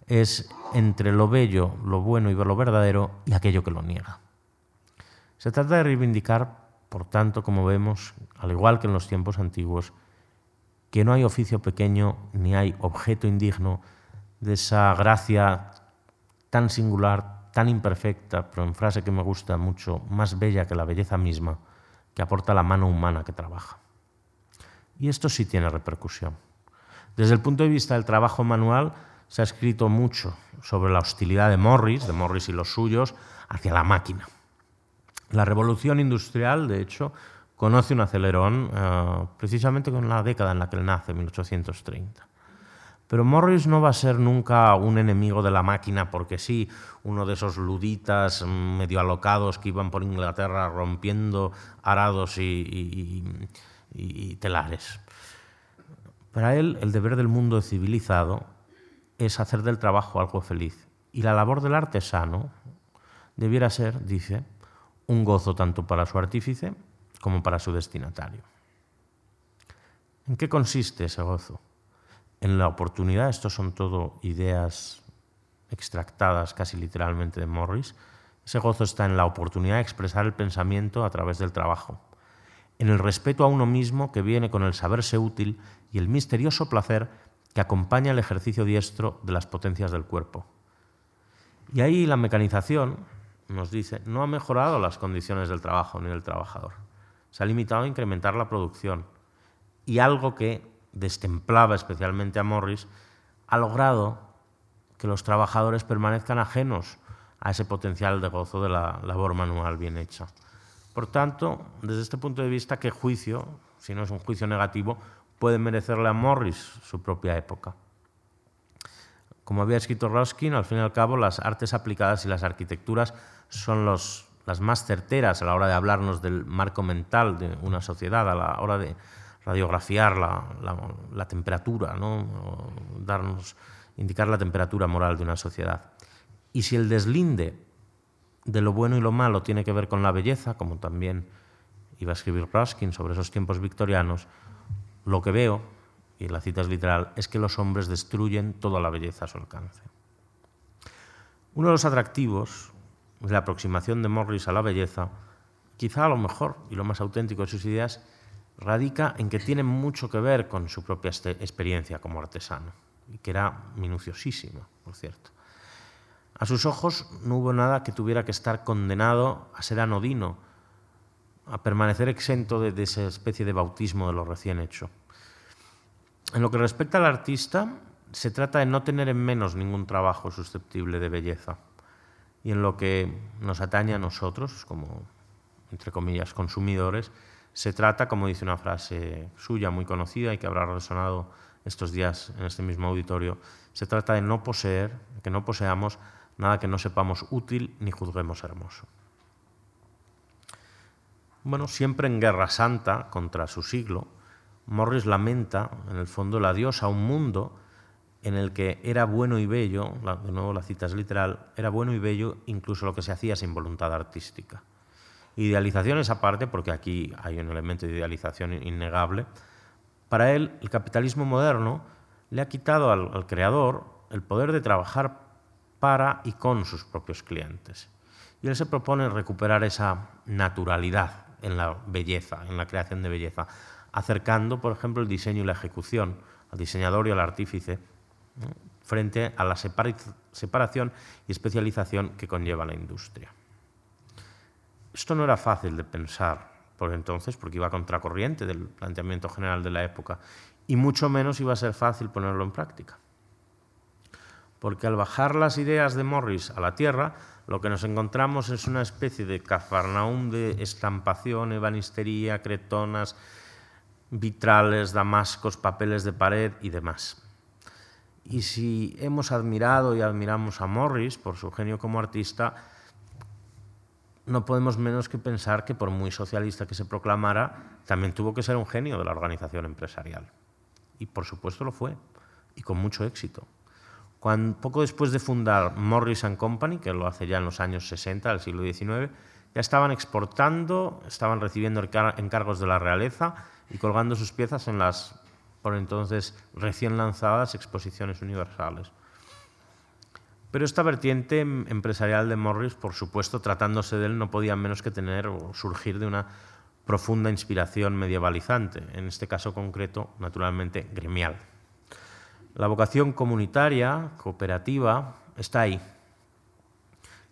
es entre lo bello, lo bueno y lo verdadero y aquello que lo niega. Se trata de reivindicar, por tanto, como vemos, al igual que en los tiempos antiguos, que no hay oficio pequeño ni hay objeto indigno de esa gracia tan singular, tan imperfecta, pero en frase que me gusta mucho, más bella que la belleza misma, que aporta la mano humana que trabaja. Y esto sí tiene repercusión. Desde el punto de vista del trabajo manual, se ha escrito mucho sobre la hostilidad de Morris, de Morris y los suyos, hacia la máquina. La revolución industrial, de hecho, conoce un acelerón eh, precisamente con la década en la que él nace, 1830. Pero Morris no va a ser nunca un enemigo de la máquina porque sí, uno de esos luditas medio alocados que iban por Inglaterra rompiendo arados y telares. Para él, el deber del mundo civilizado es hacer del trabajo algo feliz. Y la labor del artesano debiera ser, dice, un gozo tanto para su artífice como para su destinatario. ¿En qué consiste ese gozo? en la oportunidad, estos son todo ideas extractadas casi literalmente de Morris, ese gozo está en la oportunidad de expresar el pensamiento a través del trabajo, en el respeto a uno mismo que viene con el saberse útil y el misterioso placer que acompaña el ejercicio diestro de las potencias del cuerpo. Y ahí la mecanización, nos dice, no ha mejorado las condiciones del trabajo ni del trabajador. Se ha limitado a incrementar la producción. Y algo que destemplaba especialmente a Morris, ha logrado que los trabajadores permanezcan ajenos a ese potencial de gozo de la labor manual bien hecha. Por tanto, desde este punto de vista, ¿qué juicio, si no es un juicio negativo, puede merecerle a Morris su propia época? Como había escrito Ruskin, al fin y al cabo, las artes aplicadas y las arquitecturas son las más certeras a la hora de hablarnos del marco mental de una sociedad, a la hora de radiografiar la, temperatura, ¿no? darnos, indicar la temperatura moral de una sociedad. Y si el deslinde de lo bueno y lo malo tiene que ver con la belleza, como también iba a escribir Ruskin sobre esos tiempos victorianos, lo que veo, y la cita es literal, es que los hombres destruyen toda la belleza a su alcance. Uno de los atractivos la aproximación de Morris a la belleza, quizá a lo mejor y lo más auténtico de sus ideas, radica en que tiene mucho que ver con su propia este, experiencia como artesano, y que era minuciosísima, por cierto. A sus ojos no hubo nada que tuviera que estar condenado a ser anodino, a permanecer exento de, de esa especie de bautismo de lo recién hecho. En lo que respecta al artista, se trata de no tener en menos ningún trabajo susceptible de belleza y en lo que nos atañe a nosotros, como, entre comillas, consumidores, se trata, como dice una frase suya muy conocida y que habrá resonado estos días en este mismo auditorio, se trata de no poseer, que no poseamos nada que no sepamos útil ni juzguemos hermoso. Bueno, siempre en guerra santa contra su siglo, Morris lamenta, en el fondo, el adiós a un mundo en el que era bueno y bello, de nuevo la cita es literal, era bueno y bello incluso lo que se hacía sin voluntad artística. Idealizaciones aparte, porque aquí hay un elemento de idealización innegable, para él el capitalismo moderno le ha quitado al, al creador el poder de trabajar para y con sus propios clientes. Y él se propone recuperar esa naturalidad en la belleza, en la creación de belleza, acercando, por ejemplo, el diseño y la ejecución al diseñador y al artífice frente a la separación y especialización que conlleva la industria. Esto no era fácil de pensar por entonces, porque iba a contracorriente del planteamiento general de la época, y mucho menos iba a ser fácil ponerlo en práctica. Porque al bajar las ideas de Morris a la tierra, lo que nos encontramos es una especie de cafarnaum de estampación, ebanistería, cretonas, vitrales, damascos, papeles de pared y demás. Y si hemos admirado y admiramos a Morris por su genio como artista, no podemos menos que pensar que por muy socialista que se proclamara, también tuvo que ser un genio de la organización empresarial. Y por supuesto lo fue, y con mucho éxito. Poco después de fundar Morris ⁇ Company, que lo hace ya en los años 60 del siglo XIX, ya estaban exportando, estaban recibiendo encargos de la realeza y colgando sus piezas en las por entonces recién lanzadas exposiciones universales. Pero esta vertiente empresarial de Morris, por supuesto, tratándose de él, no podía menos que tener o surgir de una profunda inspiración medievalizante, en este caso concreto, naturalmente, gremial. La vocación comunitaria, cooperativa, está ahí.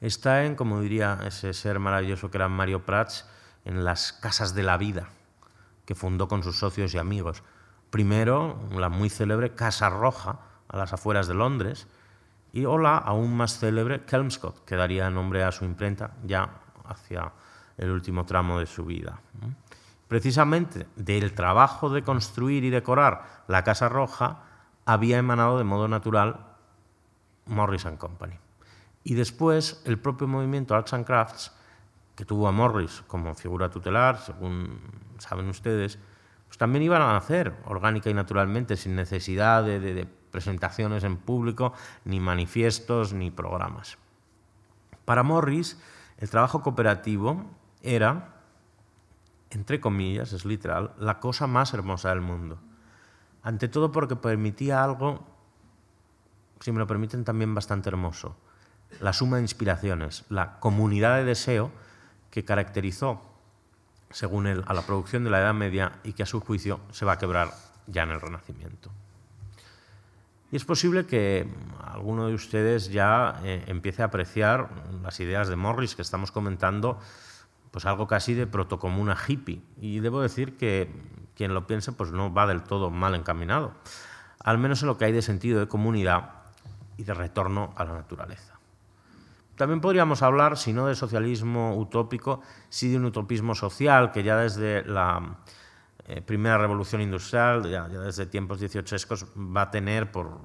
Está en, como diría ese ser maravilloso que era Mario Prats, en las casas de la vida, que fundó con sus socios y amigos. Primero, la muy célebre Casa Roja, a las afueras de Londres, y o la aún más célebre Kelmscott, que daría nombre a su imprenta ya hacia el último tramo de su vida. Precisamente del trabajo de construir y decorar la Casa Roja había emanado de modo natural Morris Company. Y después el propio movimiento Arts and Crafts, que tuvo a Morris como figura tutelar, según saben ustedes, pues también iban a nacer orgánica y naturalmente, sin necesidad de, presentaciones en público, ni manifiestos, ni programas. Para Morris, el trabajo cooperativo era, entre comillas, es literal, la cosa más hermosa del mundo. ante todo porque permitía algo, si me lo permiten, también bastante hermoso, la suma de inspiraciones, la comunidad de deseo que caracterizó, según él, a la producción de la Edad Media y que a su juicio se va a quebrar ya en el Renacimiento. Y es posible que alguno de ustedes ya eh, empiece a apreciar las ideas de Morris que estamos comentando, pues algo casi de protocomuna hippie. Y debo decir que quien lo piense pues no va del todo mal encaminado, al menos en lo que hay de sentido de comunidad y de retorno a la naturaleza. También podríamos hablar, si no de socialismo utópico, sí de un utopismo social que ya desde la eh, primera revolución industrial, ya, desde tiempos dieciochescos, va a tener por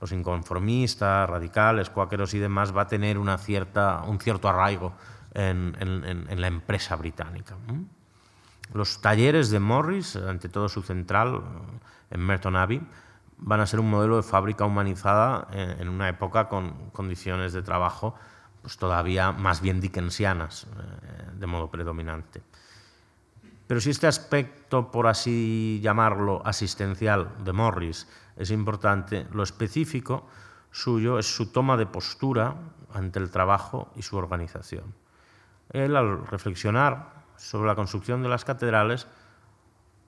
los inconformistas, radicales, cuáqueros y demás, va a tener una cierta, un cierto arraigo en, en la empresa británica. Los talleres de Morris, ante todo su central en Merton Abbey, van a ser un modelo de fábrica humanizada en una época con condiciones de trabajo pues todavía más bien dickensianas eh, de modo predominante. Pero si este aspecto, por así llamarlo, asistencial de Morris es importante, lo específico suyo es su toma de postura ante el trabajo y su organización. Él, al reflexionar sobre la construcción de las catedrales,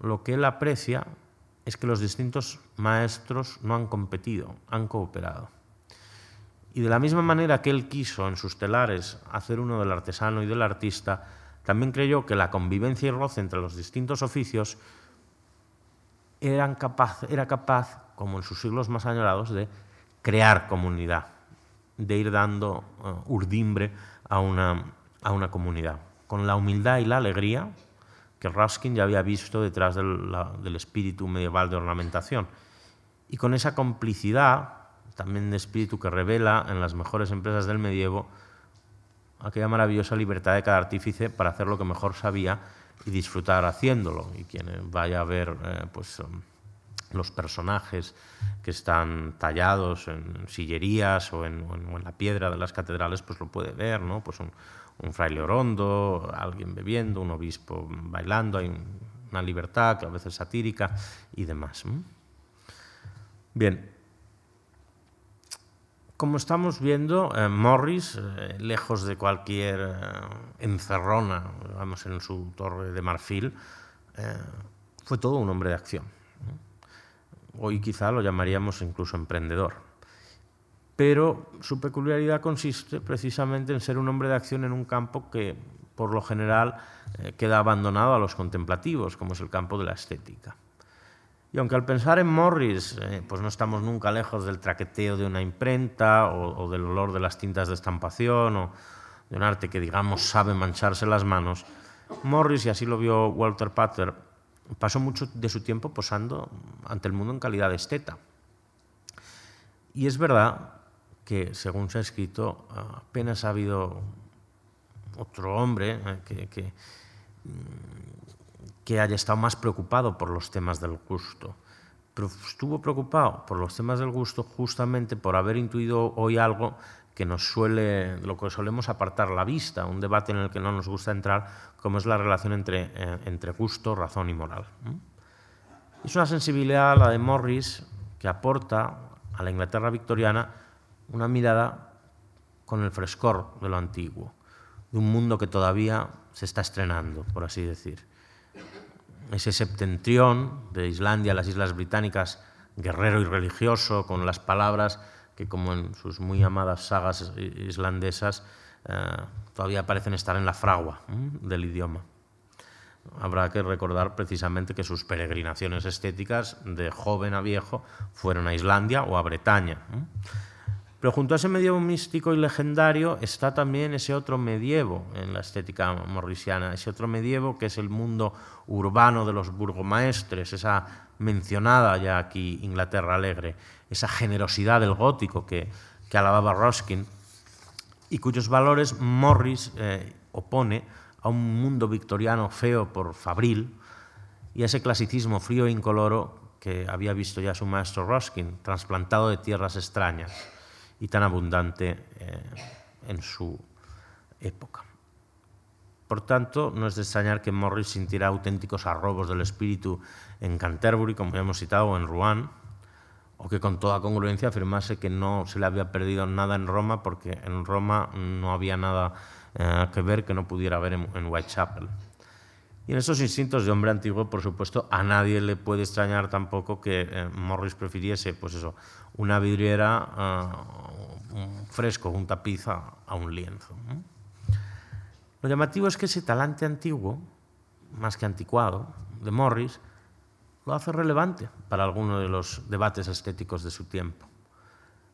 lo que él aprecia es que los distintos maestros no han competido, han cooperado. Y de la misma manera que él quiso en sus telares hacer uno del artesano y del artista, también creyó que la convivencia y roce entre los distintos oficios capaz, era capaz, como en sus siglos más añorados, de crear comunidad, de ir dando uh, urdimbre a una, a una comunidad. Con la humildad y la alegría que Ruskin ya había visto detrás del, del espíritu medieval de ornamentación, y con esa complicidad también de espíritu que revela en las mejores empresas del medievo aquella maravillosa libertad de cada artífice para hacer lo que mejor sabía y disfrutar haciéndolo. Y quien vaya a ver eh, pues, um, los personajes que están tallados en sillerías o en, en, la piedra de las catedrales, pues lo puede ver, ¿no? Pues un, un fraile orondo, alguien bebiendo, un obispo bailando, hay una libertad que a veces satírica y demás. Bien, como estamos viendo, eh, Morris, eh, lejos de cualquier eh, encerrona, vamos, en su torre de marfil, fue todo un hombre de acción. Hoy quizá lo llamaríamos incluso emprendedor pero su peculiaridad consiste precisamente en ser un hombre de acción en un campo que, por lo general, eh, queda abandonado a los contemplativos, como es el campo de la estética. Y aunque al pensar en Morris, eh, pues no estamos nunca lejos del traqueteo de una imprenta o, del olor de las tintas de estampación o de un arte que, digamos, sabe mancharse las manos, Morris, y así lo vio Walter Pater, pasó mucho de su tiempo posando ante el mundo en calidad de esteta. Y es verdad que, según se ha escrito, apenas ha habido otro hombre eh, que, que, mm, que, haya estado más preocupado por los temas del gusto. Pero estuvo preocupado por los temas del gusto justamente por haber intuido hoy algo que nos suele, lo que solemos apartar la vista, un debate en el que no nos gusta entrar, como es la relación entre, eh, entre gusto, razón y moral. Es una sensibilidad, la de Morris, que aporta a la Inglaterra victoriana una mirada con el frescor de lo antiguo, de un mundo que todavía se está estrenando, por así decir. Ese septentrión de Islandia, las Islas Británicas, guerrero y religioso, con las palabras que, como en sus muy amadas sagas islandesas, eh, todavía parecen estar en la fragua del idioma. Habrá que recordar precisamente que sus peregrinaciones estéticas de joven a viejo fueron a Islandia o a Bretaña. Pero junto a ese medievo místico y legendario está también ese otro medievo en la estética morrisiana, ese otro medievo que es el mundo urbano de los burgomaestres, esa mencionada ya aquí Inglaterra alegre, esa generosidad del gótico que, alababa Ruskin y cuyos valores Morris eh, opone a un mundo victoriano feo por fabril y a ese clasicismo frío e incoloro que había visto ya su maestro Ruskin, trasplantado de tierras extrañas y tan abundante eh, en su época. Por tanto, no es de extrañar que Morris sintiera auténticos arrobos del espíritu en Canterbury, como ya hemos citado, o en Rouen, o que con toda congruencia afirmase que no se le había perdido nada en Roma porque en Roma no había nada eh, que ver que no pudiera ver en, Whitechapel. Y en esos instintos de hombre antiguo, por supuesto, a nadie le puede extrañar tampoco que eh, Morris prefiriese pues eso, una vidriera, uh, un fresco, un tapiz a, un lienzo. Lo llamativo es que ese talante antiguo, más que anticuado, de Morris, lo hace relevante para alguno de los debates estéticos de su tiempo.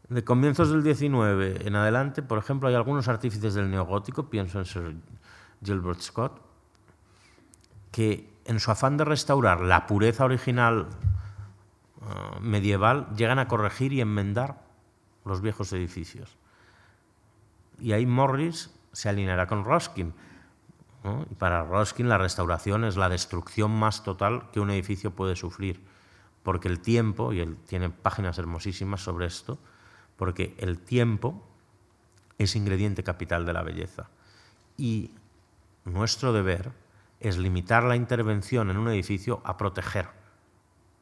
De comienzos del XIX en adelante, por ejemplo, hay algunos artífices del neogótico, pienso en Sir Gilbert Scott, que en su afán de restaurar la pureza original uh, medieval llegan a corregir y enmendar los viejos edificios. Y ahí Morris se alineará con Roskin. Y para Roskin la restauración es la destrucción más total que un edificio puede sufrir, porque el tiempo, y él tiene páginas hermosísimas sobre esto, porque el tiempo es ingrediente capital de la belleza. Y nuestro deber es limitar la intervención en un edificio a proteger.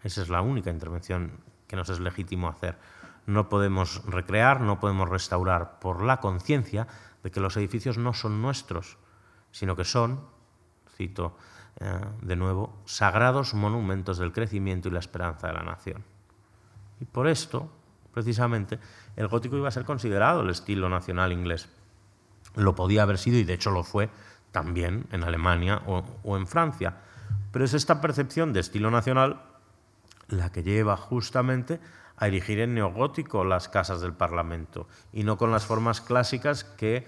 Esa es la única intervención que nos es legítimo hacer. No podemos recrear, no podemos restaurar por la conciencia de que los edificios no son nuestros, sino que son, cito eh, de nuevo, sagrados monumentos del crecimiento y la esperanza de la nación. Y por esto, precisamente, el gótico iba a ser considerado el estilo nacional inglés. Lo podía haber sido, y de hecho lo fue también en Alemania o, en Francia. Pero es esta percepción de estilo nacional la que lleva justamente a erigir en neogótico las casas del Parlamento y no con las formas clásicas que,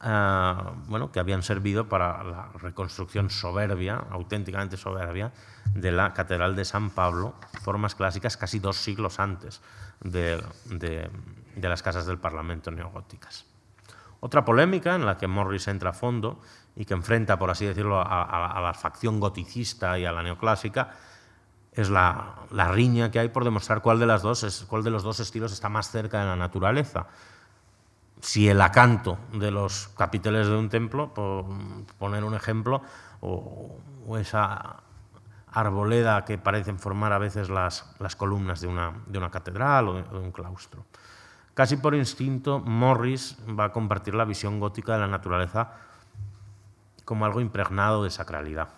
ah, bueno, que habían servido para la reconstrucción soberbia, auténticamente soberbia, de la Catedral de San Pablo, formas clásicas casi dos siglos antes de, las casas del Parlamento neogóticas. Otra polémica en la que Morris entra a fondo y que enfrenta, por así decirlo, a la facción goticista y a la neoclásica es la, riña que hay por demostrar cuál de, las dos cuál de los dos estilos está más cerca de la naturaleza. Si el acanto de los capiteles de un templo, por poner un ejemplo, o, esa arboleda que parecen formar a veces las, columnas de una, catedral o de, un claustro. Casi por instinto, Morris va a compartir la visión gótica de la naturaleza como algo impregnado de sacralidad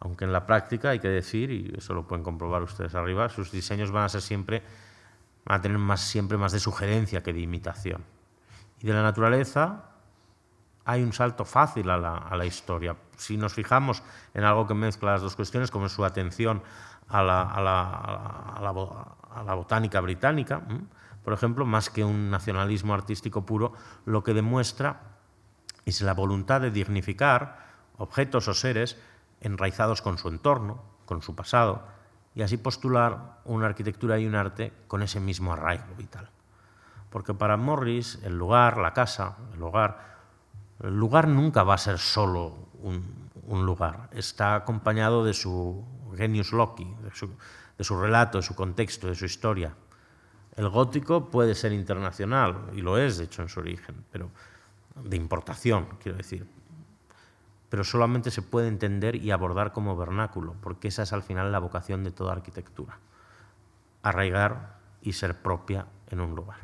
aunque en la práctica hay que decir, y eso lo pueden comprobar ustedes arriba, sus diseños van a ser siempre, a tener siempre más de sugerencia que de imitación. Y de la naturaleza hay un salto fácil a la, historia. Si nos fijamos en algo que mezcla las dos cuestiones, como es su atención a la, a la botánica británica, por ejemplo, más que un nacionalismo artístico puro, lo que demuestra es la voluntad de dignificar objetos o seres enraizados con su entorno, con su pasado, y así postular una arquitectura y un arte con ese mismo arraigo vital. Porque para Morris el lugar, la casa, el hogar, el lugar nunca va a ser solo un, lugar, está acompañado de su genius loci, de de su relato, de su contexto, de su historia. El gótico puede ser internacional, y lo es, de hecho, en su origen, pero de importación, quiero decir, pero solamente se puede entender y abordar como vernáculo, porque esa es al final la vocación de toda arquitectura, arraigar y ser propia en un lugar.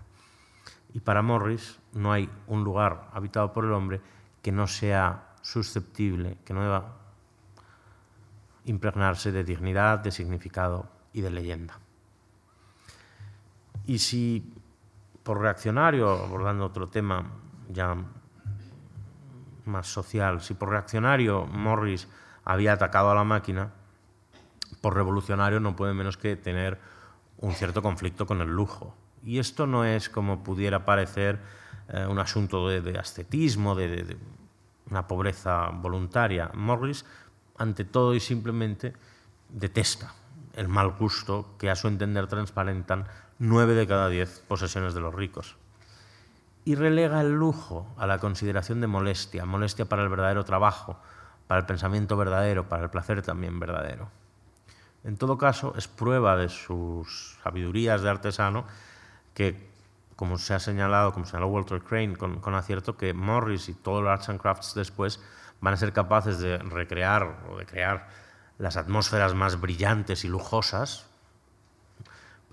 Y para Morris no hay un lugar habitado por el hombre que no sea susceptible, que no deba impregnarse de dignidad, de significado y de leyenda. Y si por reaccionario, abordando otro tema ya más social. Si por reaccionario Morris había atacado a la máquina, por revolucionario no puede menos que tener un cierto conflicto con el lujo. Y esto no es como pudiera parecer eh, un asunto de, ascetismo, de, una pobreza voluntaria. Morris, ante todo y simplemente, detesta el mal gusto que a su entender transparentan nueve de cada diez posesiones de los ricos y relega el lujo a la consideración de molestia, molestia para el verdadero trabajo, para el pensamiento verdadero, para el placer también verdadero. En todo caso, es prueba de sus sabidurías de artesano que, como se ha señalado, como señaló Walter Crane con, acierto, que Morris y todos los arts and crafts después van a ser capaces de recrear o de crear las atmósferas más brillantes y lujosas,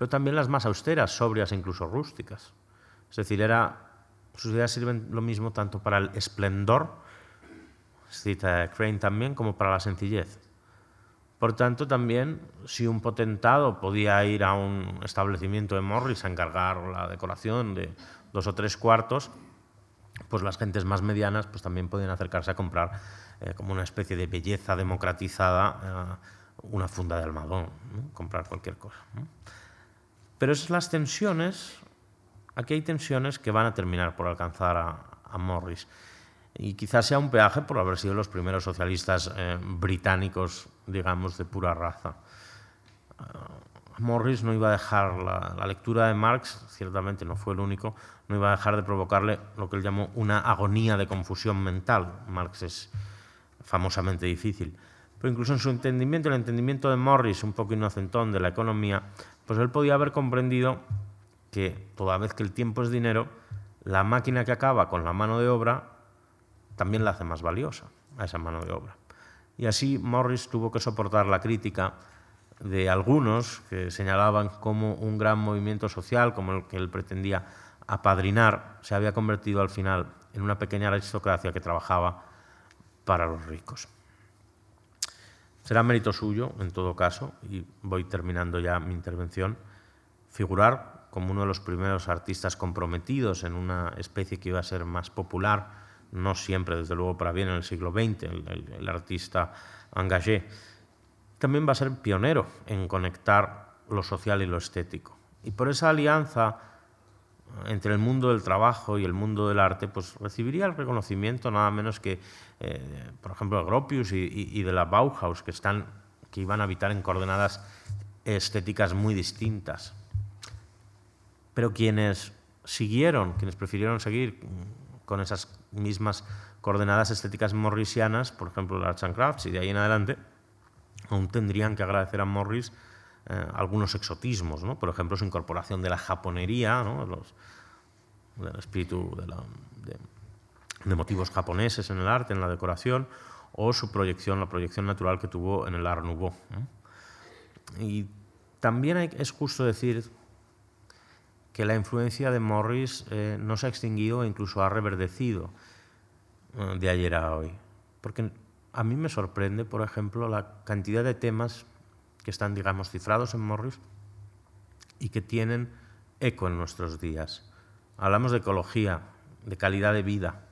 pero también las más austeras, sobrias e incluso rústicas. Es decir, era, sus ideas sirven lo mismo tanto para el esplendor, cita Crane también, como para la sencillez. Por tanto, también si un potentado podía ir a un establecimiento de Morris a encargar la decoración de dos o tres cuartos, pues las gentes más medianas pues también podían acercarse a comprar eh, como una especie de belleza democratizada eh, una funda de almadón, comprar cualquier cosa. Pero esas las tensiones, aquí hay tensiones que van a terminar por alcanzar a Morris y quizás sea un peaje por haber sido los primeros socialistas eh, británicos, digamos, de pura raza. Eh, Morris no iba a dejar la, lectura de Marx, ciertamente no fue el único, no iba a dejar de provocarle lo que él llamó una agonía de confusión mental. Marx es famosamente difícil. Pero incluso en su entendimiento, el entendimiento de Morris, un poco inocentón de la economía, pues él podía haber comprendido que toda vez que el tiempo es dinero, la máquina que acaba con la mano de obra también la hace más valiosa a esa mano de obra. Y así Morris tuvo que soportar la crítica de algunos que señalaban cómo un gran movimiento social como el que él pretendía apadrinar se había convertido al final en una pequeña aristocracia que trabajaba para los ricos. Será mérito suyo, en todo caso, y voy terminando ya mi intervención, figurar como uno de los primeros artistas comprometidos en una especie que iba a ser más popular no siempre, desde luego, para bien en el siglo XX, el, artista engagé, también va a ser pionero en conectar lo social y lo estético. Y por esa alianza entre el mundo del trabajo y el mundo del arte, pues recibiría el reconocimiento nada menos que, eh, por ejemplo, de Gropius y, de la Bauhaus, que, están, que iban a habitar en coordenadas estéticas muy distintas. Pero quienes siguieron, quienes prefirieron seguir con esas mismas coordenadas estéticas morrisianas, por ejemplo, la Arts and Crafts, y de ahí en adelante, aún tendrían que agradecer a Morris eh, algunos exotismos, ¿no? por ejemplo, su incorporación de la japonería, ¿no? Del espíritu de, motivos japoneses en el arte, en la decoración, o su proyección, la proyección natural que tuvo en el Art Nouveau. Y también es justo decir que la influencia de Morris eh, no se ha extinguido e incluso ha reverdecido eh, de ayer a hoy. Porque a mí me sorprende, por ejemplo, la cantidad de temas que están, digamos, cifrados en Morris y que tienen eco en nuestros días. Hablamos de ecología, de calidad de vida,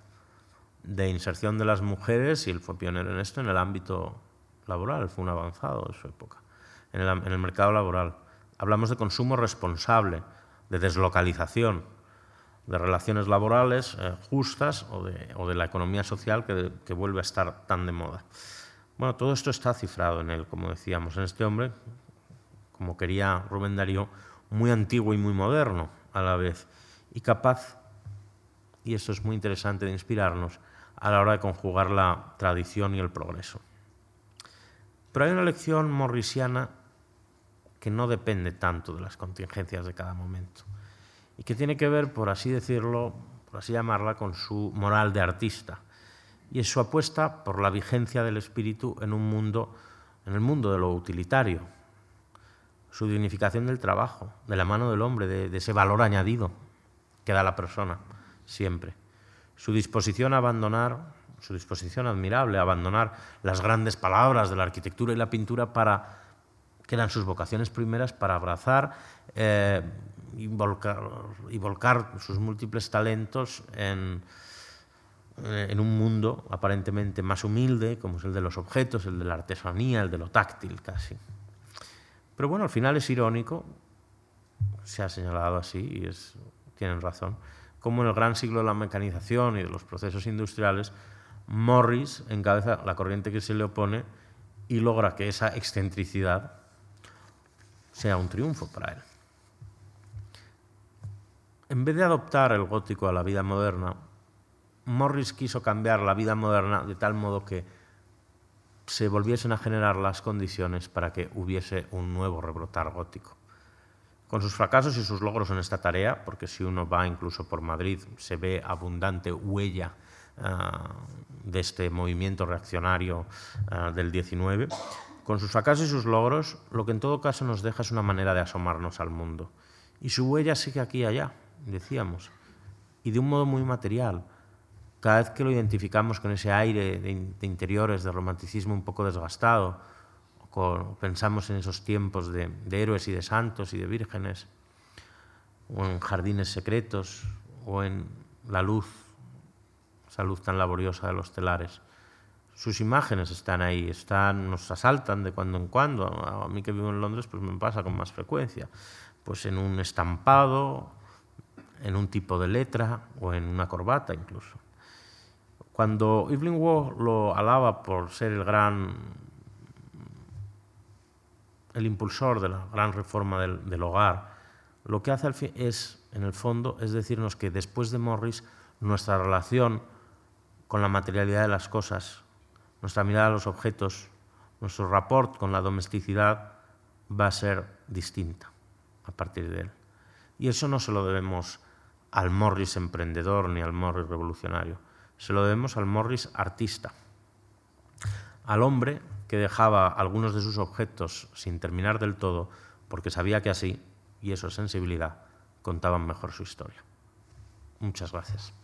de inserción de las mujeres, y él fue pionero en esto en el ámbito laboral, fue un avanzado de su época, en el, mercado laboral. Hablamos de consumo responsable, de deslocalización de relaciones laborales eh, justas o de, la economía social que, vuelve a estar tan de moda. Bueno, todo esto está cifrado en él, como decíamos, en este hombre, como quería Rubén Darío, muy antiguo y muy moderno a la vez, y capaz, y esto es muy interesante, de inspirarnos a la hora de conjugar la tradición y el progreso. Pero hay una lección morrisiana que no depende tanto de las contingencias de cada momento y que tiene que ver, por así decirlo, por así llamarla, con su moral de artista y es su apuesta por la vigencia del espíritu en un mundo, en el mundo de lo utilitario, su dignificación del trabajo, de la mano del hombre, de, ese valor añadido que da la persona siempre, su disposición a abandonar, su disposición admirable a abandonar las grandes palabras de la arquitectura y la pintura para que eran sus vocaciones primeras para abrazar eh, y, volcar, sus múltiples talentos en, en, un mundo aparentemente más humilde, como es el de los objetos, el de la artesanía, el de lo táctil casi. Pero bueno, al final es irónico, se ha señalado así y es, tienen razón, como en el gran siglo de la mecanización y de los procesos industriales, Morris encabeza la corriente que se le opone y logra que esa excentricidad sea un triunfo para él. En vez de adoptar el gótico a la vida moderna, Morris quiso cambiar la vida moderna de tal modo que se volviesen a generar las condiciones para que hubiese un nuevo rebrotar gótico. Con sus fracasos y sus logros en esta tarea, porque si uno va incluso por Madrid se ve abundante huella de este movimiento reaccionario del 19. Con sus fracasos y sus logros, lo que en todo caso nos deja es una manera de asomarnos al mundo. Y su huella sigue aquí y allá, decíamos, y de un modo muy material. Cada vez que lo identificamos con ese aire de, interiores, de romanticismo un poco desgastado, o pensamos en esos tiempos de, de héroes y de santos y de vírgenes, o en jardines secretos, o en la luz, esa luz tan laboriosa de los telares. Sus imágenes están ahí, están, nos asaltan de cuando en cuando. A mí que vivo en Londres, pues me pasa con más frecuencia. Pues en un estampado, en un tipo de letra o en una corbata incluso. Cuando Evelyn Waugh lo alaba por ser el gran el impulsor de la gran reforma del, del hogar, lo que hace al fin es, en el fondo, es decirnos que después de Morris, nuestra relación con la materialidad de las cosas, nuestra mirada a los objetos, nuestro rapport con la domesticidad va a ser distinta a partir de él. Y eso no se lo debemos al Morris emprendedor ni al Morris revolucionario, se lo debemos al Morris artista, al hombre que dejaba algunos de sus objetos sin terminar del todo porque sabía que así, y eso es sensibilidad, contaban mejor su historia. Muchas gracias.